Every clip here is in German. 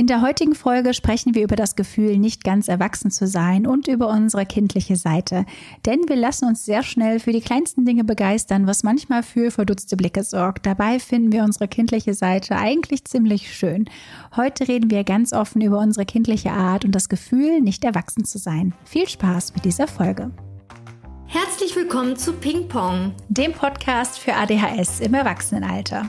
In der heutigen Folge sprechen wir über das Gefühl, nicht ganz erwachsen zu sein und über unsere kindliche Seite. Denn wir lassen uns sehr schnell für die kleinsten Dinge begeistern, was manchmal für verdutzte Blicke sorgt. Dabei finden wir unsere kindliche Seite eigentlich ziemlich schön. Heute reden wir ganz offen über unsere kindliche Art und das Gefühl, nicht erwachsen zu sein. Viel Spaß mit dieser Folge. Herzlich willkommen zu Ping Pong, dem Podcast für ADHS im Erwachsenenalter.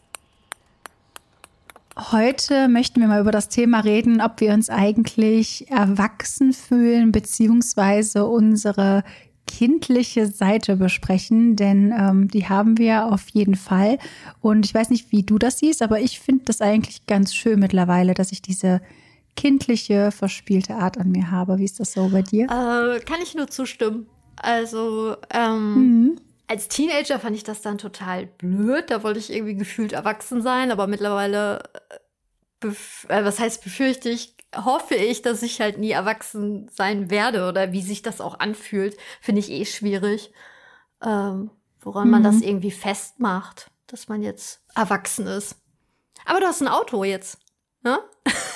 Heute möchten wir mal über das Thema reden, ob wir uns eigentlich erwachsen fühlen, beziehungsweise unsere kindliche Seite besprechen, denn ähm, die haben wir auf jeden Fall. Und ich weiß nicht, wie du das siehst, aber ich finde das eigentlich ganz schön mittlerweile, dass ich diese kindliche, verspielte Art an mir habe. Wie ist das so bei dir? Äh, kann ich nur zustimmen. Also, ähm, mhm als Teenager fand ich das dann total blöd. Da wollte ich irgendwie gefühlt erwachsen sein, aber mittlerweile, äh, äh, was heißt befürchte ich, hoffe ich, dass ich halt nie erwachsen sein werde oder wie sich das auch anfühlt, finde ich eh schwierig. Ähm, woran mhm. man das irgendwie festmacht, dass man jetzt erwachsen ist. Aber du hast ein Auto jetzt, ne?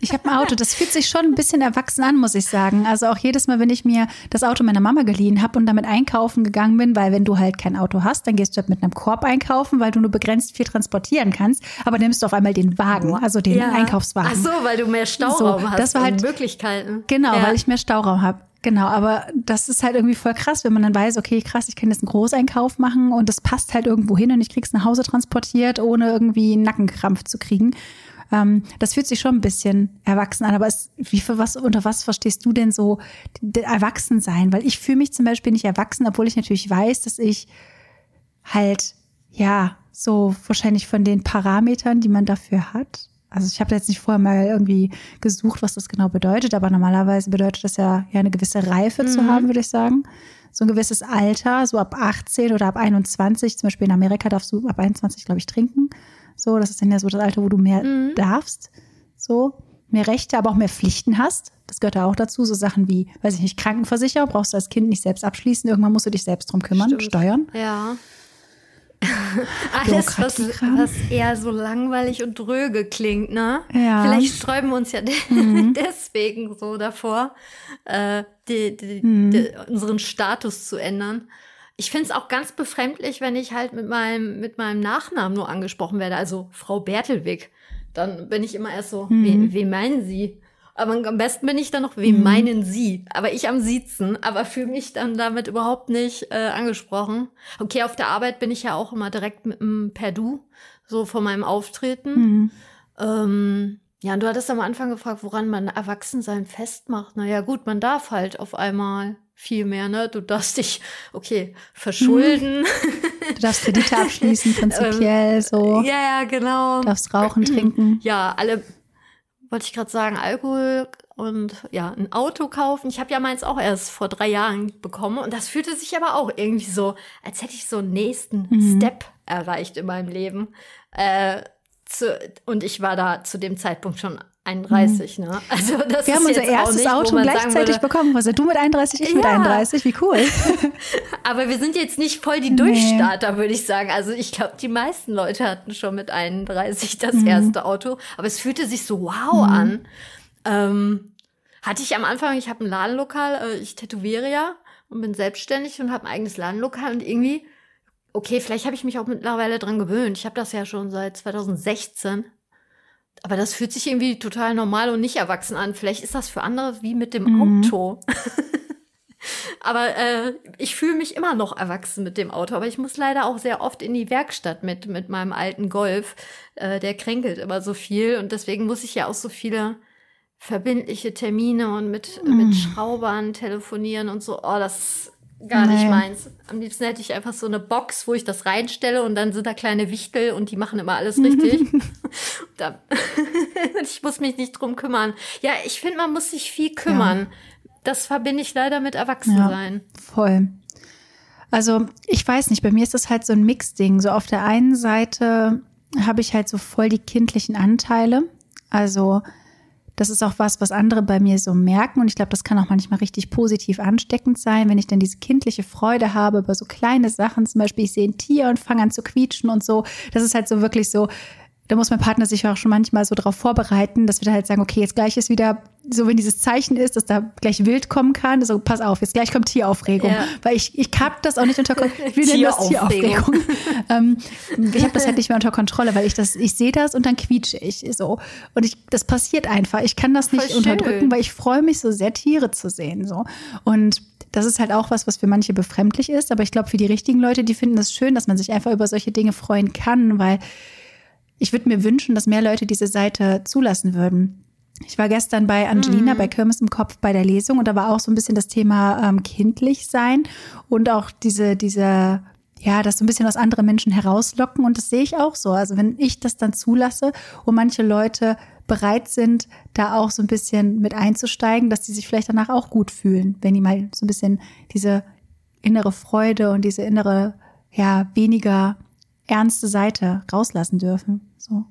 Ich habe ein Auto, das fühlt sich schon ein bisschen erwachsen an, muss ich sagen. Also auch jedes Mal, wenn ich mir das Auto meiner Mama geliehen habe und damit einkaufen gegangen bin, weil wenn du halt kein Auto hast, dann gehst du halt mit einem Korb einkaufen, weil du nur begrenzt viel transportieren kannst. Aber nimmst du auf einmal den Wagen, also den ja. Einkaufswagen. Ach so, weil du mehr Stauraum so, hast das war halt, Möglichkeiten. Genau, ja. weil ich mehr Stauraum habe. Genau, aber das ist halt irgendwie voll krass, wenn man dann weiß, okay, krass, ich kann jetzt einen Großeinkauf machen und das passt halt irgendwo hin und ich krieg's nach Hause transportiert, ohne irgendwie einen Nackenkrampf zu kriegen. Ähm, das fühlt sich schon ein bisschen erwachsen an, aber es, wie für was, unter was verstehst du denn so erwachsen sein? Weil ich fühle mich zum Beispiel nicht erwachsen, obwohl ich natürlich weiß, dass ich halt, ja, so wahrscheinlich von den Parametern, die man dafür hat. Also ich habe jetzt nicht vorher mal irgendwie gesucht, was das genau bedeutet, aber normalerweise bedeutet das ja, ja eine gewisse Reife mhm. zu haben, würde ich sagen. So ein gewisses Alter, so ab 18 oder ab 21, zum Beispiel in Amerika darfst du ab 21, glaube ich, trinken. So, das ist dann ja so das Alter, wo du mehr mhm. darfst. So, mehr Rechte, aber auch mehr Pflichten hast. Das gehört da auch dazu. So Sachen wie, weiß ich nicht, Krankenversicherung brauchst du als Kind nicht selbst abschließen. Irgendwann musst du dich selbst drum kümmern, Stimmt. steuern. Ja. Alles, was, was eher so langweilig und dröge klingt, ne? Ja. Vielleicht sträuben wir uns ja de mhm. deswegen so davor, äh, die, die, mhm. die, unseren Status zu ändern. Ich finde es auch ganz befremdlich, wenn ich halt mit meinem, mit meinem Nachnamen nur angesprochen werde, also Frau Bertelwig. Dann bin ich immer erst so, mhm. wen, wen meinen Sie? Aber am besten bin ich dann noch, wen mhm. meinen Sie? Aber ich am Siezen, aber fühle mich dann damit überhaupt nicht äh, angesprochen. Okay, auf der Arbeit bin ich ja auch immer direkt mit dem Perdu, so vor meinem Auftreten. Mhm. Ähm, ja, und du hattest am Anfang gefragt, woran man Erwachsensein festmacht. Naja, gut, man darf halt auf einmal viel mehr, ne? Du darfst dich, okay, verschulden. Du darfst Kredite abschließen, prinzipiell ähm, so. Ja, ja, genau. Du darfst rauchen, trinken. Ja, alle, wollte ich gerade sagen, Alkohol und ja, ein Auto kaufen. Ich habe ja meins auch erst vor drei Jahren bekommen und das fühlte sich aber auch irgendwie so, als hätte ich so einen nächsten mhm. Step erreicht in meinem Leben. Äh, zu, und ich war da zu dem Zeitpunkt schon 31, ne? Also das wir ist haben unser erstes nicht, Auto gleichzeitig würde, bekommen. Also du mit 31, ich ja. mit 31, wie cool. Aber wir sind jetzt nicht voll die Durchstarter, nee. würde ich sagen. Also ich glaube, die meisten Leute hatten schon mit 31 das mhm. erste Auto. Aber es fühlte sich so wow mhm. an. Ähm, hatte ich am Anfang, ich habe ein Ladenlokal, äh, ich tätowiere ja und bin selbstständig und habe ein eigenes Ladenlokal und irgendwie, okay, vielleicht habe ich mich auch mittlerweile dran gewöhnt. Ich habe das ja schon seit 2016 aber das fühlt sich irgendwie total normal und nicht erwachsen an. Vielleicht ist das für andere wie mit dem mhm. Auto. aber äh, ich fühle mich immer noch erwachsen mit dem Auto. Aber ich muss leider auch sehr oft in die Werkstatt mit, mit meinem alten Golf. Äh, der kränkelt immer so viel. Und deswegen muss ich ja auch so viele verbindliche Termine und mit, mhm. mit Schraubern telefonieren und so. Oh, das gar Nein. nicht meins. Am liebsten hätte ich einfach so eine Box, wo ich das reinstelle und dann sind da kleine Wichtel und die machen immer alles richtig. ich muss mich nicht drum kümmern. Ja, ich finde, man muss sich viel kümmern. Ja. Das verbinde ich leider mit Erwachsensein. Ja, voll. Also, ich weiß nicht, bei mir ist das halt so ein Mixding. So auf der einen Seite habe ich halt so voll die kindlichen Anteile. Also, das ist auch was, was andere bei mir so merken. Und ich glaube, das kann auch manchmal richtig positiv ansteckend sein, wenn ich dann diese kindliche Freude habe über so kleine Sachen. Zum Beispiel, ich sehe ein Tier und fange an zu quietschen und so. Das ist halt so wirklich so, da muss mein Partner sich auch schon manchmal so darauf vorbereiten, dass wir da halt sagen, okay, jetzt gleich ist wieder so, wenn dieses Zeichen ist, dass da gleich wild kommen kann, so pass auf, jetzt gleich kommt Tieraufregung. Ja. Weil ich, ich hab das auch nicht unter Kontrolle. Ich will Tieraufregung. Das Tieraufregung. ähm, ich habe das halt nicht mehr unter Kontrolle, weil ich das, ich sehe das und dann quietsche ich so. Und ich, das passiert einfach. Ich kann das nicht unterdrücken, weil ich freue mich so sehr, Tiere zu sehen. So. Und das ist halt auch was, was für manche befremdlich ist. Aber ich glaube, für die richtigen Leute, die finden es das schön, dass man sich einfach über solche Dinge freuen kann, weil ich würde mir wünschen, dass mehr Leute diese Seite zulassen würden. Ich war gestern bei Angelina mhm. bei Kirmes im Kopf bei der Lesung und da war auch so ein bisschen das Thema ähm, kindlich sein und auch diese, diese, ja, das so ein bisschen aus anderen Menschen herauslocken und das sehe ich auch so. Also wenn ich das dann zulasse und manche Leute bereit sind, da auch so ein bisschen mit einzusteigen, dass die sich vielleicht danach auch gut fühlen, wenn die mal so ein bisschen diese innere Freude und diese innere, ja, weniger ernste Seite rauslassen dürfen. So.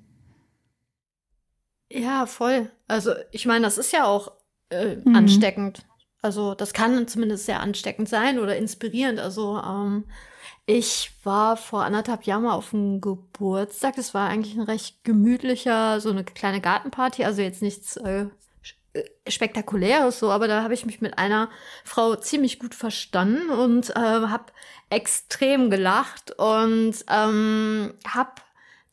Ja, voll. Also ich meine, das ist ja auch äh, mhm. ansteckend. Also das kann zumindest sehr ansteckend sein oder inspirierend. Also ähm, ich war vor anderthalb Jahren mal auf einem Geburtstag. Das war eigentlich ein recht gemütlicher, so eine kleine Gartenparty. Also jetzt nichts äh, äh spektakuläres so, aber da habe ich mich mit einer Frau ziemlich gut verstanden und äh, habe extrem gelacht und ähm, habe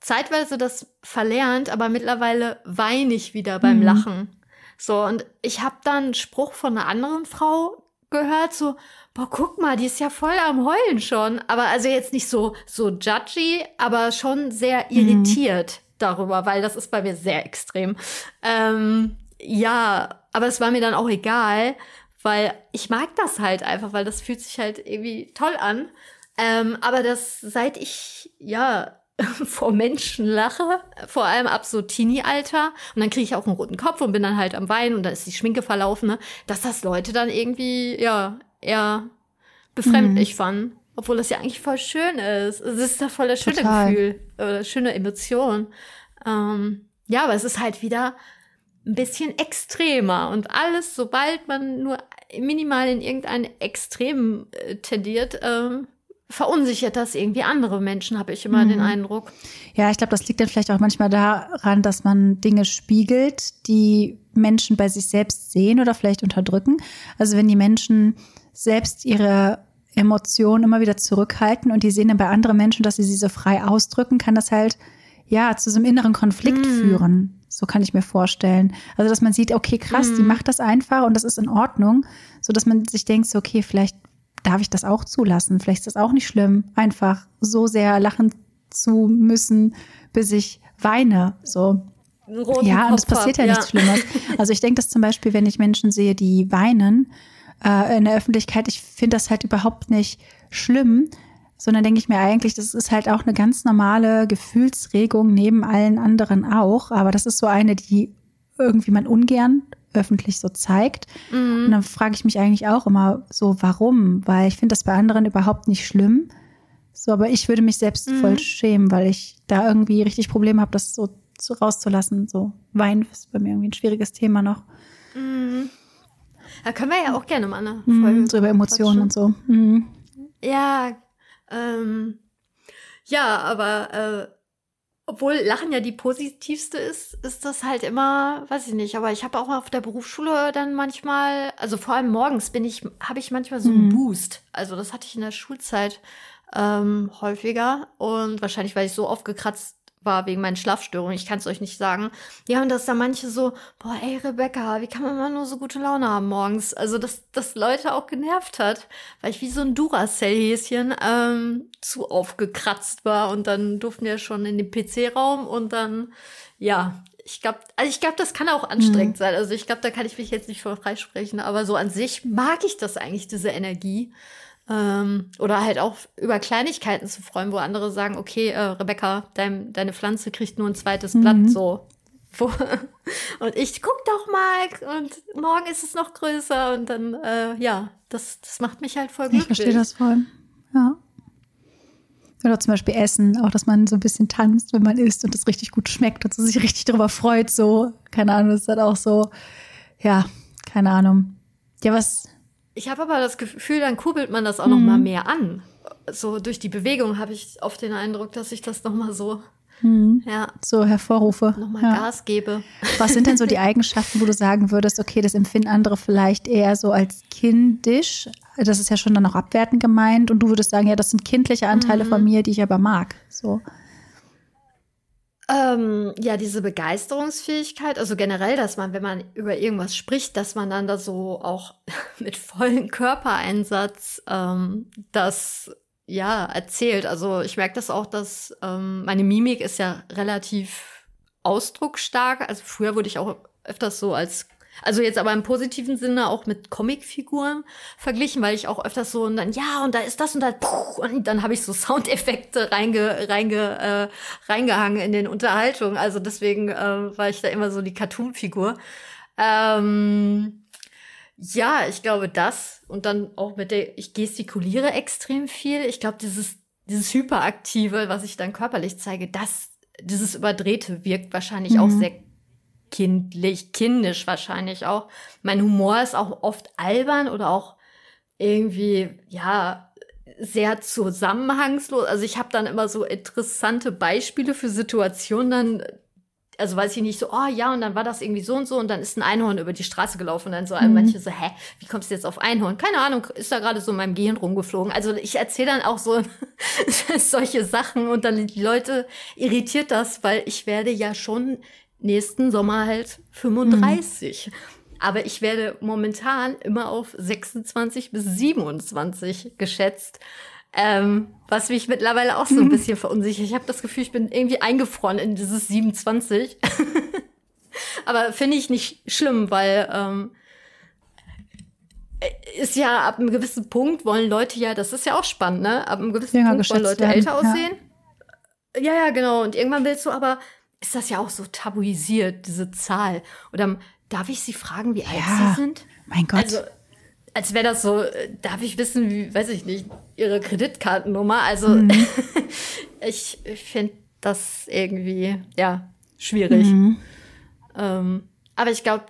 zeitweise das verlernt, aber mittlerweile weine ich wieder beim mhm. Lachen. So, und ich habe dann einen Spruch von einer anderen Frau gehört, so, boah, guck mal, die ist ja voll am Heulen schon. Aber also jetzt nicht so, so judgy, aber schon sehr mhm. irritiert mhm. darüber, weil das ist bei mir sehr extrem. Ähm, ja, aber es war mir dann auch egal, weil ich mag das halt einfach, weil das fühlt sich halt irgendwie toll an. Ähm, aber das, seit ich, ja, vor Menschen lache, vor allem ab so Teenie-Alter. Und dann kriege ich auch einen roten Kopf und bin dann halt am Weinen und dann ist die Schminke verlaufen, ne? dass das Leute dann irgendwie, ja, eher befremdlich mhm. fanden. Obwohl das ja eigentlich voll schön ist. Es ist ja voll das schöne Total. Gefühl oder schöne Emotion. Ähm, ja, aber es ist halt wieder ein bisschen extremer und alles, sobald man nur minimal in irgendein Extrem äh, tendiert, äh, verunsichert das irgendwie andere Menschen, habe ich immer mhm. den Eindruck. Ja, ich glaube, das liegt dann vielleicht auch manchmal daran, dass man Dinge spiegelt, die Menschen bei sich selbst sehen oder vielleicht unterdrücken. Also wenn die Menschen selbst ihre Emotionen immer wieder zurückhalten und die sehen dann bei anderen Menschen, dass sie sie so frei ausdrücken, kann das halt ja zu so einem inneren Konflikt mhm. führen. So kann ich mir vorstellen. Also, dass man sieht, okay, krass, mhm. die macht das einfach und das ist in Ordnung, so dass man sich denkt, so, okay, vielleicht darf ich das auch zulassen? Vielleicht ist das auch nicht schlimm, einfach so sehr lachen zu müssen, bis ich weine. So. Ja, und es passiert ja, ja nichts Schlimmes. Also ich denke, dass zum Beispiel, wenn ich Menschen sehe, die weinen äh, in der Öffentlichkeit, ich finde das halt überhaupt nicht schlimm, sondern denke ich mir eigentlich, das ist halt auch eine ganz normale Gefühlsregung neben allen anderen auch. Aber das ist so eine, die irgendwie man ungern öffentlich so zeigt. Mhm. Und dann frage ich mich eigentlich auch immer so, warum? Weil ich finde das bei anderen überhaupt nicht schlimm. So, aber ich würde mich selbst mhm. voll schämen, weil ich da irgendwie richtig Probleme habe, das so, so rauszulassen. So Wein ist bei mir irgendwie ein schwieriges Thema noch. Mhm. Da können wir ja auch gerne mal eine mhm, Folge. so über Emotionen und so. Mhm. Ja, ähm, ja, aber äh, obwohl Lachen ja die positivste ist, ist das halt immer, weiß ich nicht, aber ich habe auch auf der Berufsschule dann manchmal, also vor allem morgens bin ich, habe ich manchmal so einen mhm. Boost. Also das hatte ich in der Schulzeit ähm, häufiger und wahrscheinlich, weil ich so aufgekratzt war wegen meinen Schlafstörungen. Ich kann es euch nicht sagen. Ja, und dass da manche so, boah, ey, Rebecca, wie kann man mal nur so gute Laune haben morgens? Also, dass das Leute auch genervt hat, weil ich wie so ein Duracell-Häschen ähm, zu aufgekratzt war. Und dann durften wir schon in den PC-Raum und dann, ja, ich glaube, also ich glaube, das kann auch anstrengend mhm. sein. Also ich glaube, da kann ich mich jetzt nicht voll freisprechen, aber so an sich mag ich das eigentlich, diese Energie. Ähm, oder halt auch über Kleinigkeiten zu freuen, wo andere sagen, okay, äh, Rebecca, dein, deine Pflanze kriegt nur ein zweites mhm. Blatt, so. Wo, und ich guck doch mal und morgen ist es noch größer und dann, äh, ja, das, das macht mich halt voll glücklich. Ich verstehe das voll. Ja. Oder zum Beispiel Essen, auch dass man so ein bisschen tanzt, wenn man isst und es richtig gut schmeckt und so sich richtig darüber freut, so, keine Ahnung, das ist halt auch so, ja, keine Ahnung. Ja, was. Ich habe aber das Gefühl, dann kurbelt man das auch mhm. noch mal mehr an. So durch die Bewegung habe ich oft den Eindruck, dass ich das noch mal so Mhm. Ja. So Hervorrufe. Nochmal ja. Gas gebe. Was sind denn so die Eigenschaften, wo du sagen würdest, okay, das empfinden andere vielleicht eher so als kindisch? Das ist ja schon dann auch abwertend gemeint. Und du würdest sagen, ja, das sind kindliche Anteile mhm. von mir, die ich aber mag. So. Ähm, ja, diese Begeisterungsfähigkeit, also generell, dass man, wenn man über irgendwas spricht, dass man dann da so auch mit vollem Körpereinsatz ähm, das ja, erzählt. Also ich merke das auch, dass ähm, meine Mimik ist ja relativ ausdrucksstark. Also früher wurde ich auch öfters so als also jetzt aber im positiven Sinne auch mit Comicfiguren verglichen, weil ich auch öfters so und dann ja und da ist das und da puh, und dann habe ich so Soundeffekte reinge, reinge, äh, reingehangen in den Unterhaltungen. Also deswegen äh, war ich da immer so die Cartoon-Figur. Ähm, ja, ich glaube das. Und dann auch mit der, ich gestikuliere extrem viel. Ich glaube, dieses, dieses Hyperaktive, was ich dann körperlich zeige, das, dieses Überdrehte wirkt wahrscheinlich mhm. auch sehr kindlich, kindisch wahrscheinlich auch. Mein Humor ist auch oft albern oder auch irgendwie, ja, sehr zusammenhangslos. Also ich habe dann immer so interessante Beispiele für Situationen dann also weiß ich nicht, so, oh ja, und dann war das irgendwie so und so und dann ist ein Einhorn über die Straße gelaufen und dann so mhm. manche so, hä, wie kommst du jetzt auf Einhorn? Keine Ahnung, ist da gerade so in meinem Gehirn rumgeflogen. Also ich erzähle dann auch so solche Sachen und dann die Leute irritiert das, weil ich werde ja schon nächsten Sommer halt 35. Mhm. Aber ich werde momentan immer auf 26 bis 27 geschätzt. Ähm, was mich mittlerweile auch so ein bisschen verunsichert. Ich habe das Gefühl, ich bin irgendwie eingefroren in dieses 27. Aber finde ich nicht schlimm, weil ähm, ist ja ab einem gewissen Punkt wollen Leute ja, das ist ja auch spannend, ne? Ab einem gewissen ja, Punkt wollen Leute werden. älter aussehen. Ja. ja, ja, genau. Und irgendwann willst du aber, ist das ja auch so tabuisiert, diese Zahl. Oder darf ich Sie fragen, wie ja, alt Sie sind? Mein Gott. Also, als wäre das so, darf ich wissen, wie, weiß ich nicht, ihre Kreditkartennummer. Also mhm. ich, ich finde das irgendwie, ja, schwierig. Mhm. Ähm, aber ich glaube,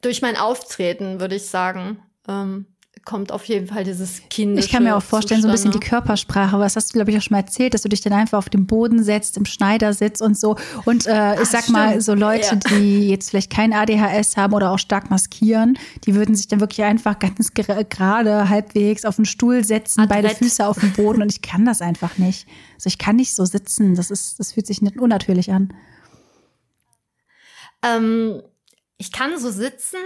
durch mein Auftreten würde ich sagen, ähm, kommt auf jeden Fall dieses Kindische. Ich kann mir auch vorstellen, Zustande. so ein bisschen die Körpersprache. Was hast du, glaube ich, auch schon mal erzählt, dass du dich dann einfach auf dem Boden setzt, im Schneidersitz und so. Und äh, ich Ach, sag stimmt. mal, so Leute, ja. die jetzt vielleicht kein ADHS haben oder auch stark maskieren, die würden sich dann wirklich einfach ganz gerade halbwegs auf den Stuhl setzen, Adrett. beide Füße auf dem Boden. Und ich kann das einfach nicht. Also ich kann nicht so sitzen. Das ist, das fühlt sich nicht unnatürlich an. Ähm, ich kann so sitzen,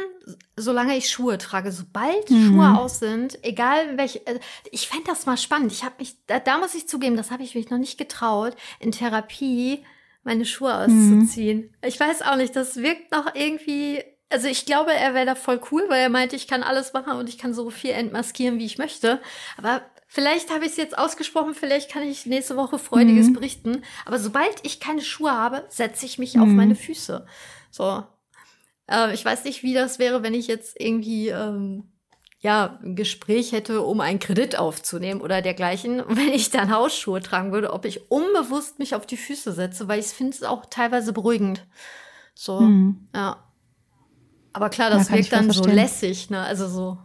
solange ich Schuhe trage. Sobald mhm. Schuhe aus sind, egal welche, äh, ich fände das mal spannend. Ich habe mich, da, da, muss ich zugeben, das habe ich mich noch nicht getraut, in Therapie meine Schuhe mhm. auszuziehen. Mhm. Ich weiß auch nicht, das wirkt noch irgendwie. Also ich glaube, er wäre da voll cool, weil er meinte, ich kann alles machen und ich kann so viel entmaskieren, wie ich möchte. Aber Vielleicht habe ich es jetzt ausgesprochen, vielleicht kann ich nächste Woche Freudiges mhm. berichten. Aber sobald ich keine Schuhe habe, setze ich mich mhm. auf meine Füße. So, äh, ich weiß nicht, wie das wäre, wenn ich jetzt irgendwie ähm, ja, ein Gespräch hätte, um einen Kredit aufzunehmen oder dergleichen, wenn ich dann Hausschuhe tragen würde, ob ich unbewusst mich auf die Füße setze, weil ich finde es auch teilweise beruhigend. So, hm. ja. Aber klar, das ja, wirkt dann so lässig, ne? Also so,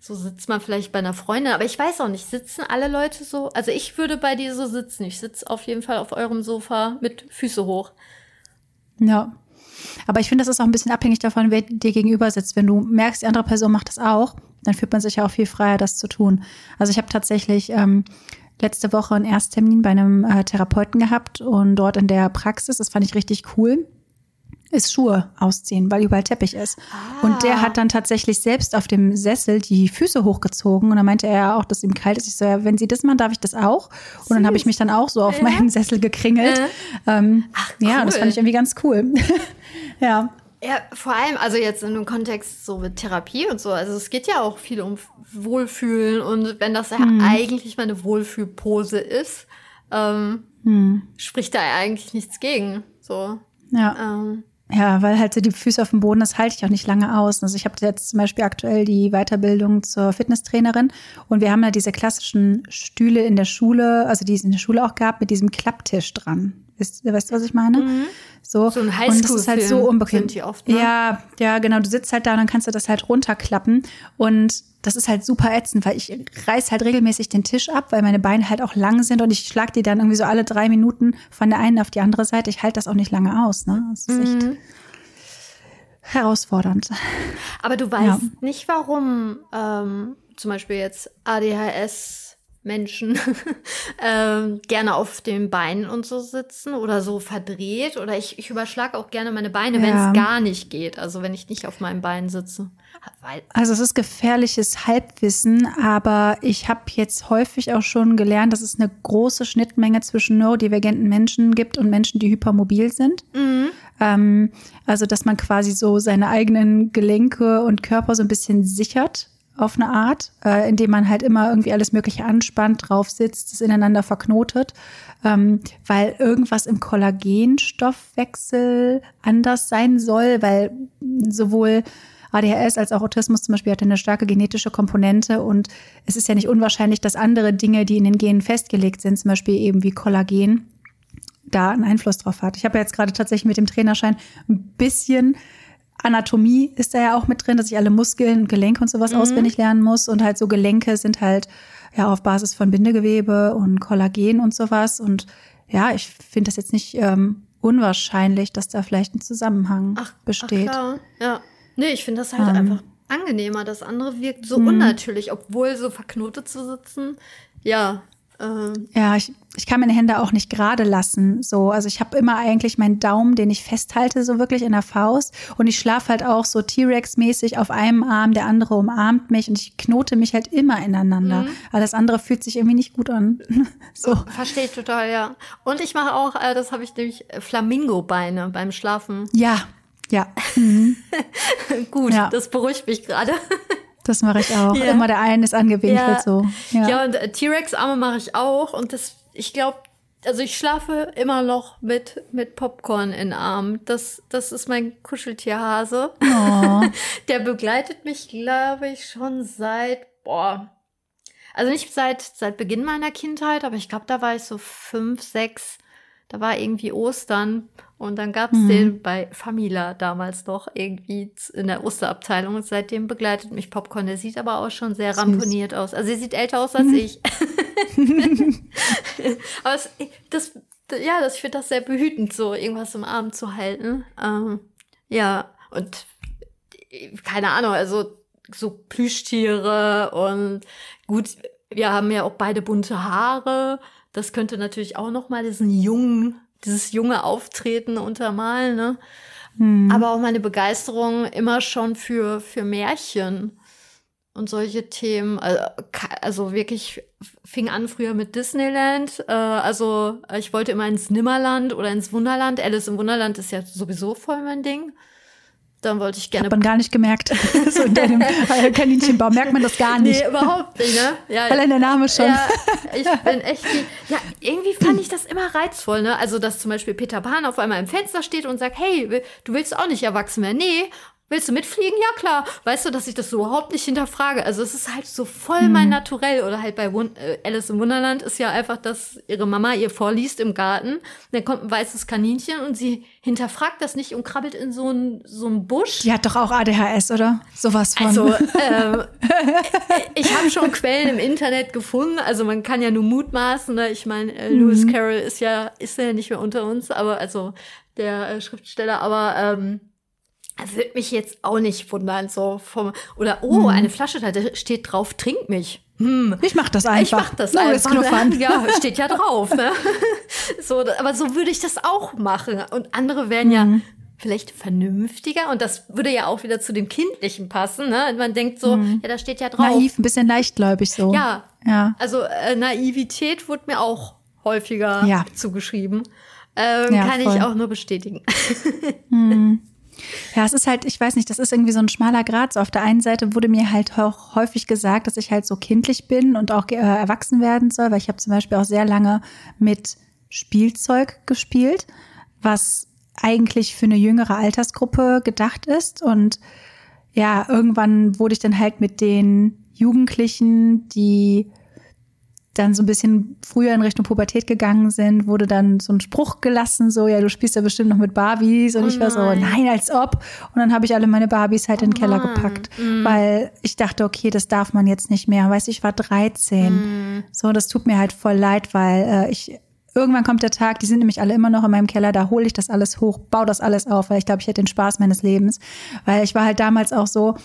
so sitzt man vielleicht bei einer Freundin, aber ich weiß auch nicht, sitzen alle Leute so? Also ich würde bei dir so sitzen. Ich sitze auf jeden Fall auf eurem Sofa mit Füße hoch. Ja, aber ich finde, das ist auch ein bisschen abhängig davon, wer dir gegenüber sitzt. Wenn du merkst, die andere Person macht das auch, dann fühlt man sich ja auch viel freier, das zu tun. Also ich habe tatsächlich ähm, letzte Woche einen Ersttermin bei einem äh, Therapeuten gehabt und dort in der Praxis, das fand ich richtig cool ist Schuhe ausziehen, weil überall Teppich ist. Ah. Und der hat dann tatsächlich selbst auf dem Sessel die Füße hochgezogen und dann meinte er auch, dass ihm kalt ist. Ich so, ja, wenn Sie das machen, darf ich das auch? Und dann habe ich mich dann auch so auf ja. meinen Sessel gekringelt. Ja. Ähm, Ach, cool. ja, das fand ich irgendwie ganz cool. ja. Ja, vor allem, also jetzt in einem Kontext so mit Therapie und so. Also es geht ja auch viel um Wohlfühlen und wenn das ja hm. eigentlich meine Wohlfühlpose ist, ähm, hm. spricht da eigentlich nichts gegen. So. Ja. Ähm. Ja, weil halt so die Füße auf dem Boden, das halte ich auch nicht lange aus. Also ich habe jetzt zum Beispiel aktuell die Weiterbildung zur Fitnesstrainerin und wir haben ja diese klassischen Stühle in der Schule, also die es in der Schule auch gab, mit diesem Klapptisch dran. Weißt, weißt du, was ich meine? Mhm. So, so ein Highschool und das ist halt so unbequem. Oft, ne? Ja, ja, genau. Du sitzt halt da und dann kannst du das halt runterklappen. Und das ist halt super ätzend, weil ich reiß halt regelmäßig den Tisch ab, weil meine Beine halt auch lang sind und ich schlag die dann irgendwie so alle drei Minuten von der einen auf die andere Seite. Ich halte das auch nicht lange aus. Ne? Das ist echt mhm. herausfordernd. Aber du weißt ja. nicht, warum ähm, zum Beispiel jetzt ADHS Menschen ähm, gerne auf den Beinen und so sitzen oder so verdreht. Oder ich, ich überschlage auch gerne meine Beine, ja. wenn es gar nicht geht. Also wenn ich nicht auf meinen Beinen sitze. Also es ist gefährliches Halbwissen, aber ich habe jetzt häufig auch schon gelernt, dass es eine große Schnittmenge zwischen neurodivergenten Menschen gibt und Menschen, die hypermobil sind. Mhm. Ähm, also dass man quasi so seine eigenen Gelenke und Körper so ein bisschen sichert auf eine Art, äh, indem man halt immer irgendwie alles Mögliche anspannt, drauf sitzt, es ineinander verknotet, ähm, weil irgendwas im Kollagenstoffwechsel anders sein soll, weil sowohl ADHS als auch Autismus zum Beispiel hat eine starke genetische Komponente und es ist ja nicht unwahrscheinlich, dass andere Dinge, die in den Genen festgelegt sind, zum Beispiel eben wie Kollagen, da einen Einfluss drauf hat. Ich habe ja jetzt gerade tatsächlich mit dem Trainerschein ein bisschen Anatomie ist da ja auch mit drin, dass ich alle Muskeln und Gelenke und sowas mhm. auswendig lernen muss. Und halt so Gelenke sind halt ja auf Basis von Bindegewebe und Kollagen und sowas. Und ja, ich finde das jetzt nicht ähm, unwahrscheinlich, dass da vielleicht ein Zusammenhang ach, besteht. Ach klar. Ja. Nee, ich finde das halt ähm. einfach angenehmer. Das andere wirkt so mhm. unnatürlich, obwohl so verknotet zu sitzen. Ja, ähm. Ja, ich, ich kann meine Hände auch nicht gerade lassen. So, also ich habe immer eigentlich meinen Daumen, den ich festhalte, so wirklich in der Faust. Und ich schlafe halt auch so T-Rex-mäßig auf einem Arm, der andere umarmt mich und ich knote mich halt immer ineinander. Mhm. Alles andere fühlt sich irgendwie nicht gut an. so. Verstehe ich total, ja. Und ich mache auch, äh, das habe ich nämlich äh, Flamingo-Beine beim Schlafen. Ja, ja. Mhm. gut, ja. das beruhigt mich gerade. Das mache ich auch. Ja. Immer der eine ist angewinkelt ja. so. Ja, ja und äh, T-Rex-Arme mache ich auch. Und das, ich glaube, also ich schlafe immer noch mit, mit Popcorn in Arm. Das, das ist mein Kuscheltierhase. Oh. Der begleitet mich, glaube ich, schon seit, boah, also nicht seit, seit Beginn meiner Kindheit, aber ich glaube, da war ich so fünf, sechs. Da war irgendwie Ostern und dann gab's mhm. den bei Famila damals noch irgendwie in der Osterabteilung. Und seitdem begleitet mich Popcorn. Der sieht aber auch schon sehr Süß. ramponiert aus. Also er sieht älter aus als mhm. ich. aber es, das, ja, das, ich finde das sehr behütend, so irgendwas im Arm zu halten. Ähm, ja, und keine Ahnung, also so Plüschtiere und gut, wir haben ja auch beide bunte Haare. Das könnte natürlich auch noch mal diesen jungen dieses junge Auftreten untermalen, ne? Hm. Aber auch meine Begeisterung immer schon für, für Märchen und solche Themen. Also, also wirklich fing an früher mit Disneyland. Äh, also ich wollte immer ins Nimmerland oder ins Wunderland. Alice im Wunderland ist ja sowieso voll mein Ding. Dann wollte ich gerne. Hat man gar nicht gemerkt. so in deinem Kaninchenbaum merkt man das gar nicht. Nee, überhaupt nicht, ne? Ja, Allein der Name schon. Ja, ich bin echt. Ja, irgendwie fand ich das immer reizvoll, ne? Also, dass zum Beispiel Peter Pan auf einmal im Fenster steht und sagt, hey, du willst auch nicht erwachsen werden. Nee, Willst du mitfliegen? Ja, klar. Weißt du, dass ich das so überhaupt nicht hinterfrage? Also es ist halt so voll mhm. mein Naturell. Oder halt bei äh, Alice im Wunderland ist ja einfach, dass ihre Mama ihr vorliest im Garten. Dann kommt ein weißes Kaninchen und sie hinterfragt das nicht und krabbelt in so einen so einen Busch. Die hat doch auch ADHS, oder? Sowas von. Also, ähm, ich habe schon Quellen im Internet gefunden. Also man kann ja nur mutmaßen. Ne? Ich meine, äh, Lewis mhm. Carroll ist ja, ist ja nicht mehr unter uns, aber also der äh, Schriftsteller, aber ähm, würde mich jetzt auch nicht wundern, so vom, oder, oh, hm. eine Flasche, da steht drauf, trink mich. Hm. Ich mach das einfach. Ich mach das no, einfach. Ne? Ja, steht ja drauf. Ne? so, aber so würde ich das auch machen. Und andere wären ja hm. vielleicht vernünftiger. Und das würde ja auch wieder zu dem Kindlichen passen. Ne? Man denkt so, hm. ja, da steht ja drauf. Naiv, ein bisschen leichtgläubig so. Ja. ja. Also äh, Naivität wurde mir auch häufiger ja. zugeschrieben. Ähm, ja, kann voll. ich auch nur bestätigen. hm. Ja, es ist halt, ich weiß nicht, das ist irgendwie so ein schmaler Grad. So auf der einen Seite wurde mir halt auch häufig gesagt, dass ich halt so kindlich bin und auch äh, erwachsen werden soll, weil ich habe zum Beispiel auch sehr lange mit Spielzeug gespielt, was eigentlich für eine jüngere Altersgruppe gedacht ist. Und ja, irgendwann wurde ich dann halt mit den Jugendlichen, die dann so ein bisschen früher in Richtung Pubertät gegangen sind, wurde dann so ein Spruch gelassen, so, ja, du spielst ja bestimmt noch mit Barbies. Und oh ich war so, nein, als ob. Und dann habe ich alle meine Barbies halt oh in den Keller gepackt, mm. weil ich dachte, okay, das darf man jetzt nicht mehr. Weißt du, ich war 13. Mm. So, das tut mir halt voll leid, weil äh, ich Irgendwann kommt der Tag, die sind nämlich alle immer noch in meinem Keller, da hole ich das alles hoch, baue das alles auf, weil ich glaube, ich hätte den Spaß meines Lebens. Weil ich war halt damals auch so,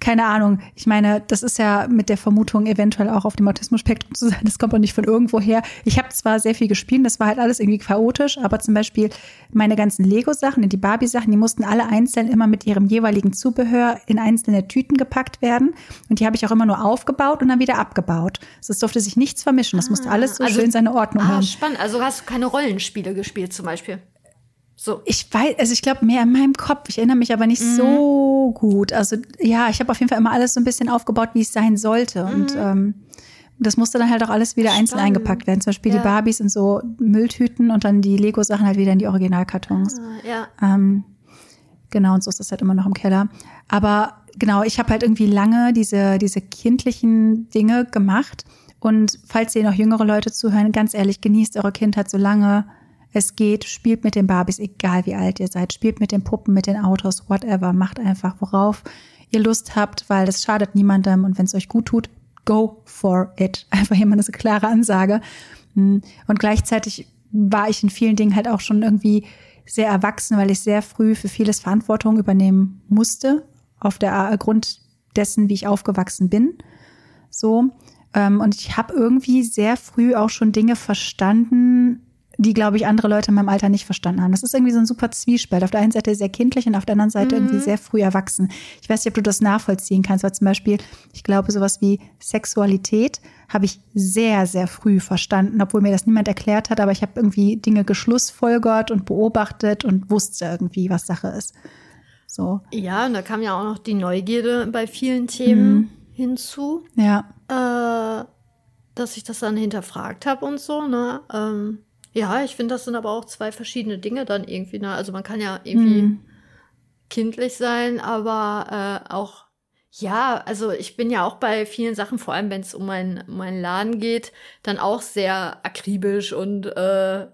keine Ahnung. Ich meine, das ist ja mit der Vermutung, eventuell auch auf dem Autismus-Spektrum zu sein. Das kommt auch nicht von irgendwo her. Ich habe zwar sehr viel gespielt, das war halt alles irgendwie chaotisch, aber zum Beispiel meine ganzen Lego-Sachen, die Barbie-Sachen, die mussten alle einzeln immer mit ihrem jeweiligen Zubehör in einzelne Tüten gepackt werden. Und die habe ich auch immer nur aufgebaut und dann wieder abgebaut. Also es durfte sich nichts vermischen. Das musste alles so also, schön seine Ordnung ah, haben. Spannend. Also hast du keine Rollenspiele gespielt zum Beispiel? So. Ich weiß, also ich glaube mehr in meinem Kopf. Ich erinnere mich aber nicht mhm. so gut. Also ja, ich habe auf jeden Fall immer alles so ein bisschen aufgebaut, wie es sein sollte. Mhm. Und ähm, das musste dann halt auch alles wieder Spannend. einzeln eingepackt werden. Zum Beispiel ja. die Barbies in so Mülltüten und dann die Lego-Sachen halt wieder in die Originalkartons. Ah, ja. Ähm, genau, und so ist das halt immer noch im Keller. Aber genau, ich habe halt irgendwie lange diese, diese kindlichen Dinge gemacht. Und falls ihr noch jüngere Leute zuhören, ganz ehrlich, genießt eure Kindheit so lange es geht, spielt mit den Barbies, egal wie alt ihr seid, spielt mit den Puppen, mit den Autos, whatever, macht einfach, worauf ihr Lust habt, weil das schadet niemandem und wenn es euch gut tut, go for it. Einfach immer eine klare Ansage. Hm. Und gleichzeitig war ich in vielen Dingen halt auch schon irgendwie sehr erwachsen, weil ich sehr früh für vieles Verantwortung übernehmen musste, auf der Grund dessen, wie ich aufgewachsen bin. So. Ähm, und ich habe irgendwie sehr früh auch schon Dinge verstanden, die, glaube ich, andere Leute in meinem Alter nicht verstanden haben. Das ist irgendwie so ein super Zwiespalt. Auf der einen Seite sehr kindlich und auf der anderen Seite mhm. irgendwie sehr früh erwachsen. Ich weiß nicht, ob du das nachvollziehen kannst, weil zum Beispiel, ich glaube, sowas wie Sexualität habe ich sehr, sehr früh verstanden, obwohl mir das niemand erklärt hat, aber ich habe irgendwie Dinge geschlussfolgert und beobachtet und wusste irgendwie, was Sache ist. So. Ja, und da kam ja auch noch die Neugierde bei vielen Themen mhm. hinzu. Ja. Äh, dass ich das dann hinterfragt habe und so, ne? Ähm, ja, ich finde, das sind aber auch zwei verschiedene Dinge dann irgendwie. Ne? Also man kann ja irgendwie mhm. kindlich sein, aber äh, auch, ja, also ich bin ja auch bei vielen Sachen, vor allem wenn es um meinen mein Laden geht, dann auch sehr akribisch und äh,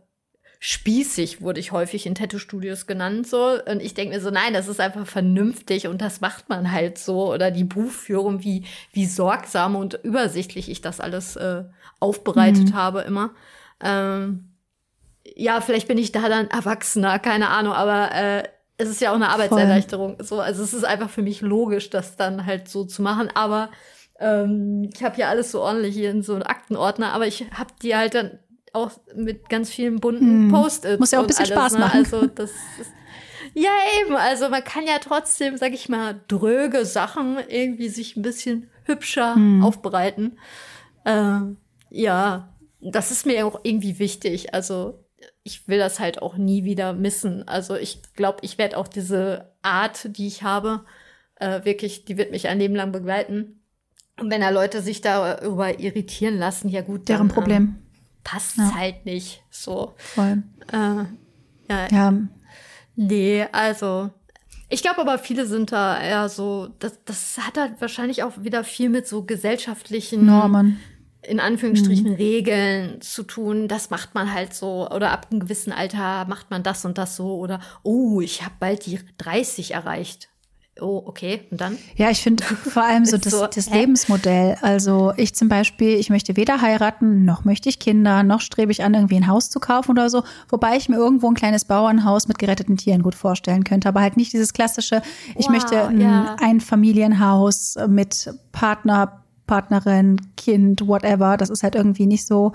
spießig wurde ich häufig in Tattoo-Studios genannt so und ich denke mir so nein das ist einfach vernünftig und das macht man halt so oder die Buchführung wie wie sorgsam und übersichtlich ich das alles äh, aufbereitet mhm. habe immer ähm, ja, vielleicht bin ich da dann erwachsener, keine Ahnung, aber äh, es ist ja auch eine Arbeitserleichterung. So, also es ist einfach für mich logisch, das dann halt so zu machen. Aber ähm, ich habe ja alles so ordentlich hier in so einem Aktenordner, aber ich habe die halt dann auch mit ganz vielen bunten hm. Post-its. Muss ja auch ein bisschen alles, Spaß ne? machen. Also das ist, ja, eben. Also man kann ja trotzdem, sag ich mal, dröge Sachen irgendwie sich ein bisschen hübscher hm. aufbereiten. Äh, ja, das ist mir auch irgendwie wichtig. Also ich will das halt auch nie wieder missen. Also ich glaube, ich werde auch diese Art, die ich habe, äh, wirklich, die wird mich ein Leben lang begleiten. Und wenn da Leute sich darüber irritieren lassen, ja gut, deren Problem ähm, passt ja. halt nicht. So. Voll. Äh, ja. ja. Nee, also ich glaube aber, viele sind da eher so, das, das hat halt wahrscheinlich auch wieder viel mit so gesellschaftlichen Normen in Anführungsstrichen mhm. Regeln zu tun. Das macht man halt so. Oder ab einem gewissen Alter macht man das und das so. Oder, oh, ich habe bald die 30 erreicht. Oh, okay. Und dann? Ja, ich finde vor allem so das, so, das Lebensmodell. Also ich zum Beispiel, ich möchte weder heiraten, noch möchte ich Kinder, noch strebe ich an, irgendwie ein Haus zu kaufen oder so. Wobei ich mir irgendwo ein kleines Bauernhaus mit geretteten Tieren gut vorstellen könnte. Aber halt nicht dieses klassische, ich wow, möchte ein ja. Einfamilienhaus mit Partner, Partnerin, Kind, whatever. Das ist halt irgendwie nicht so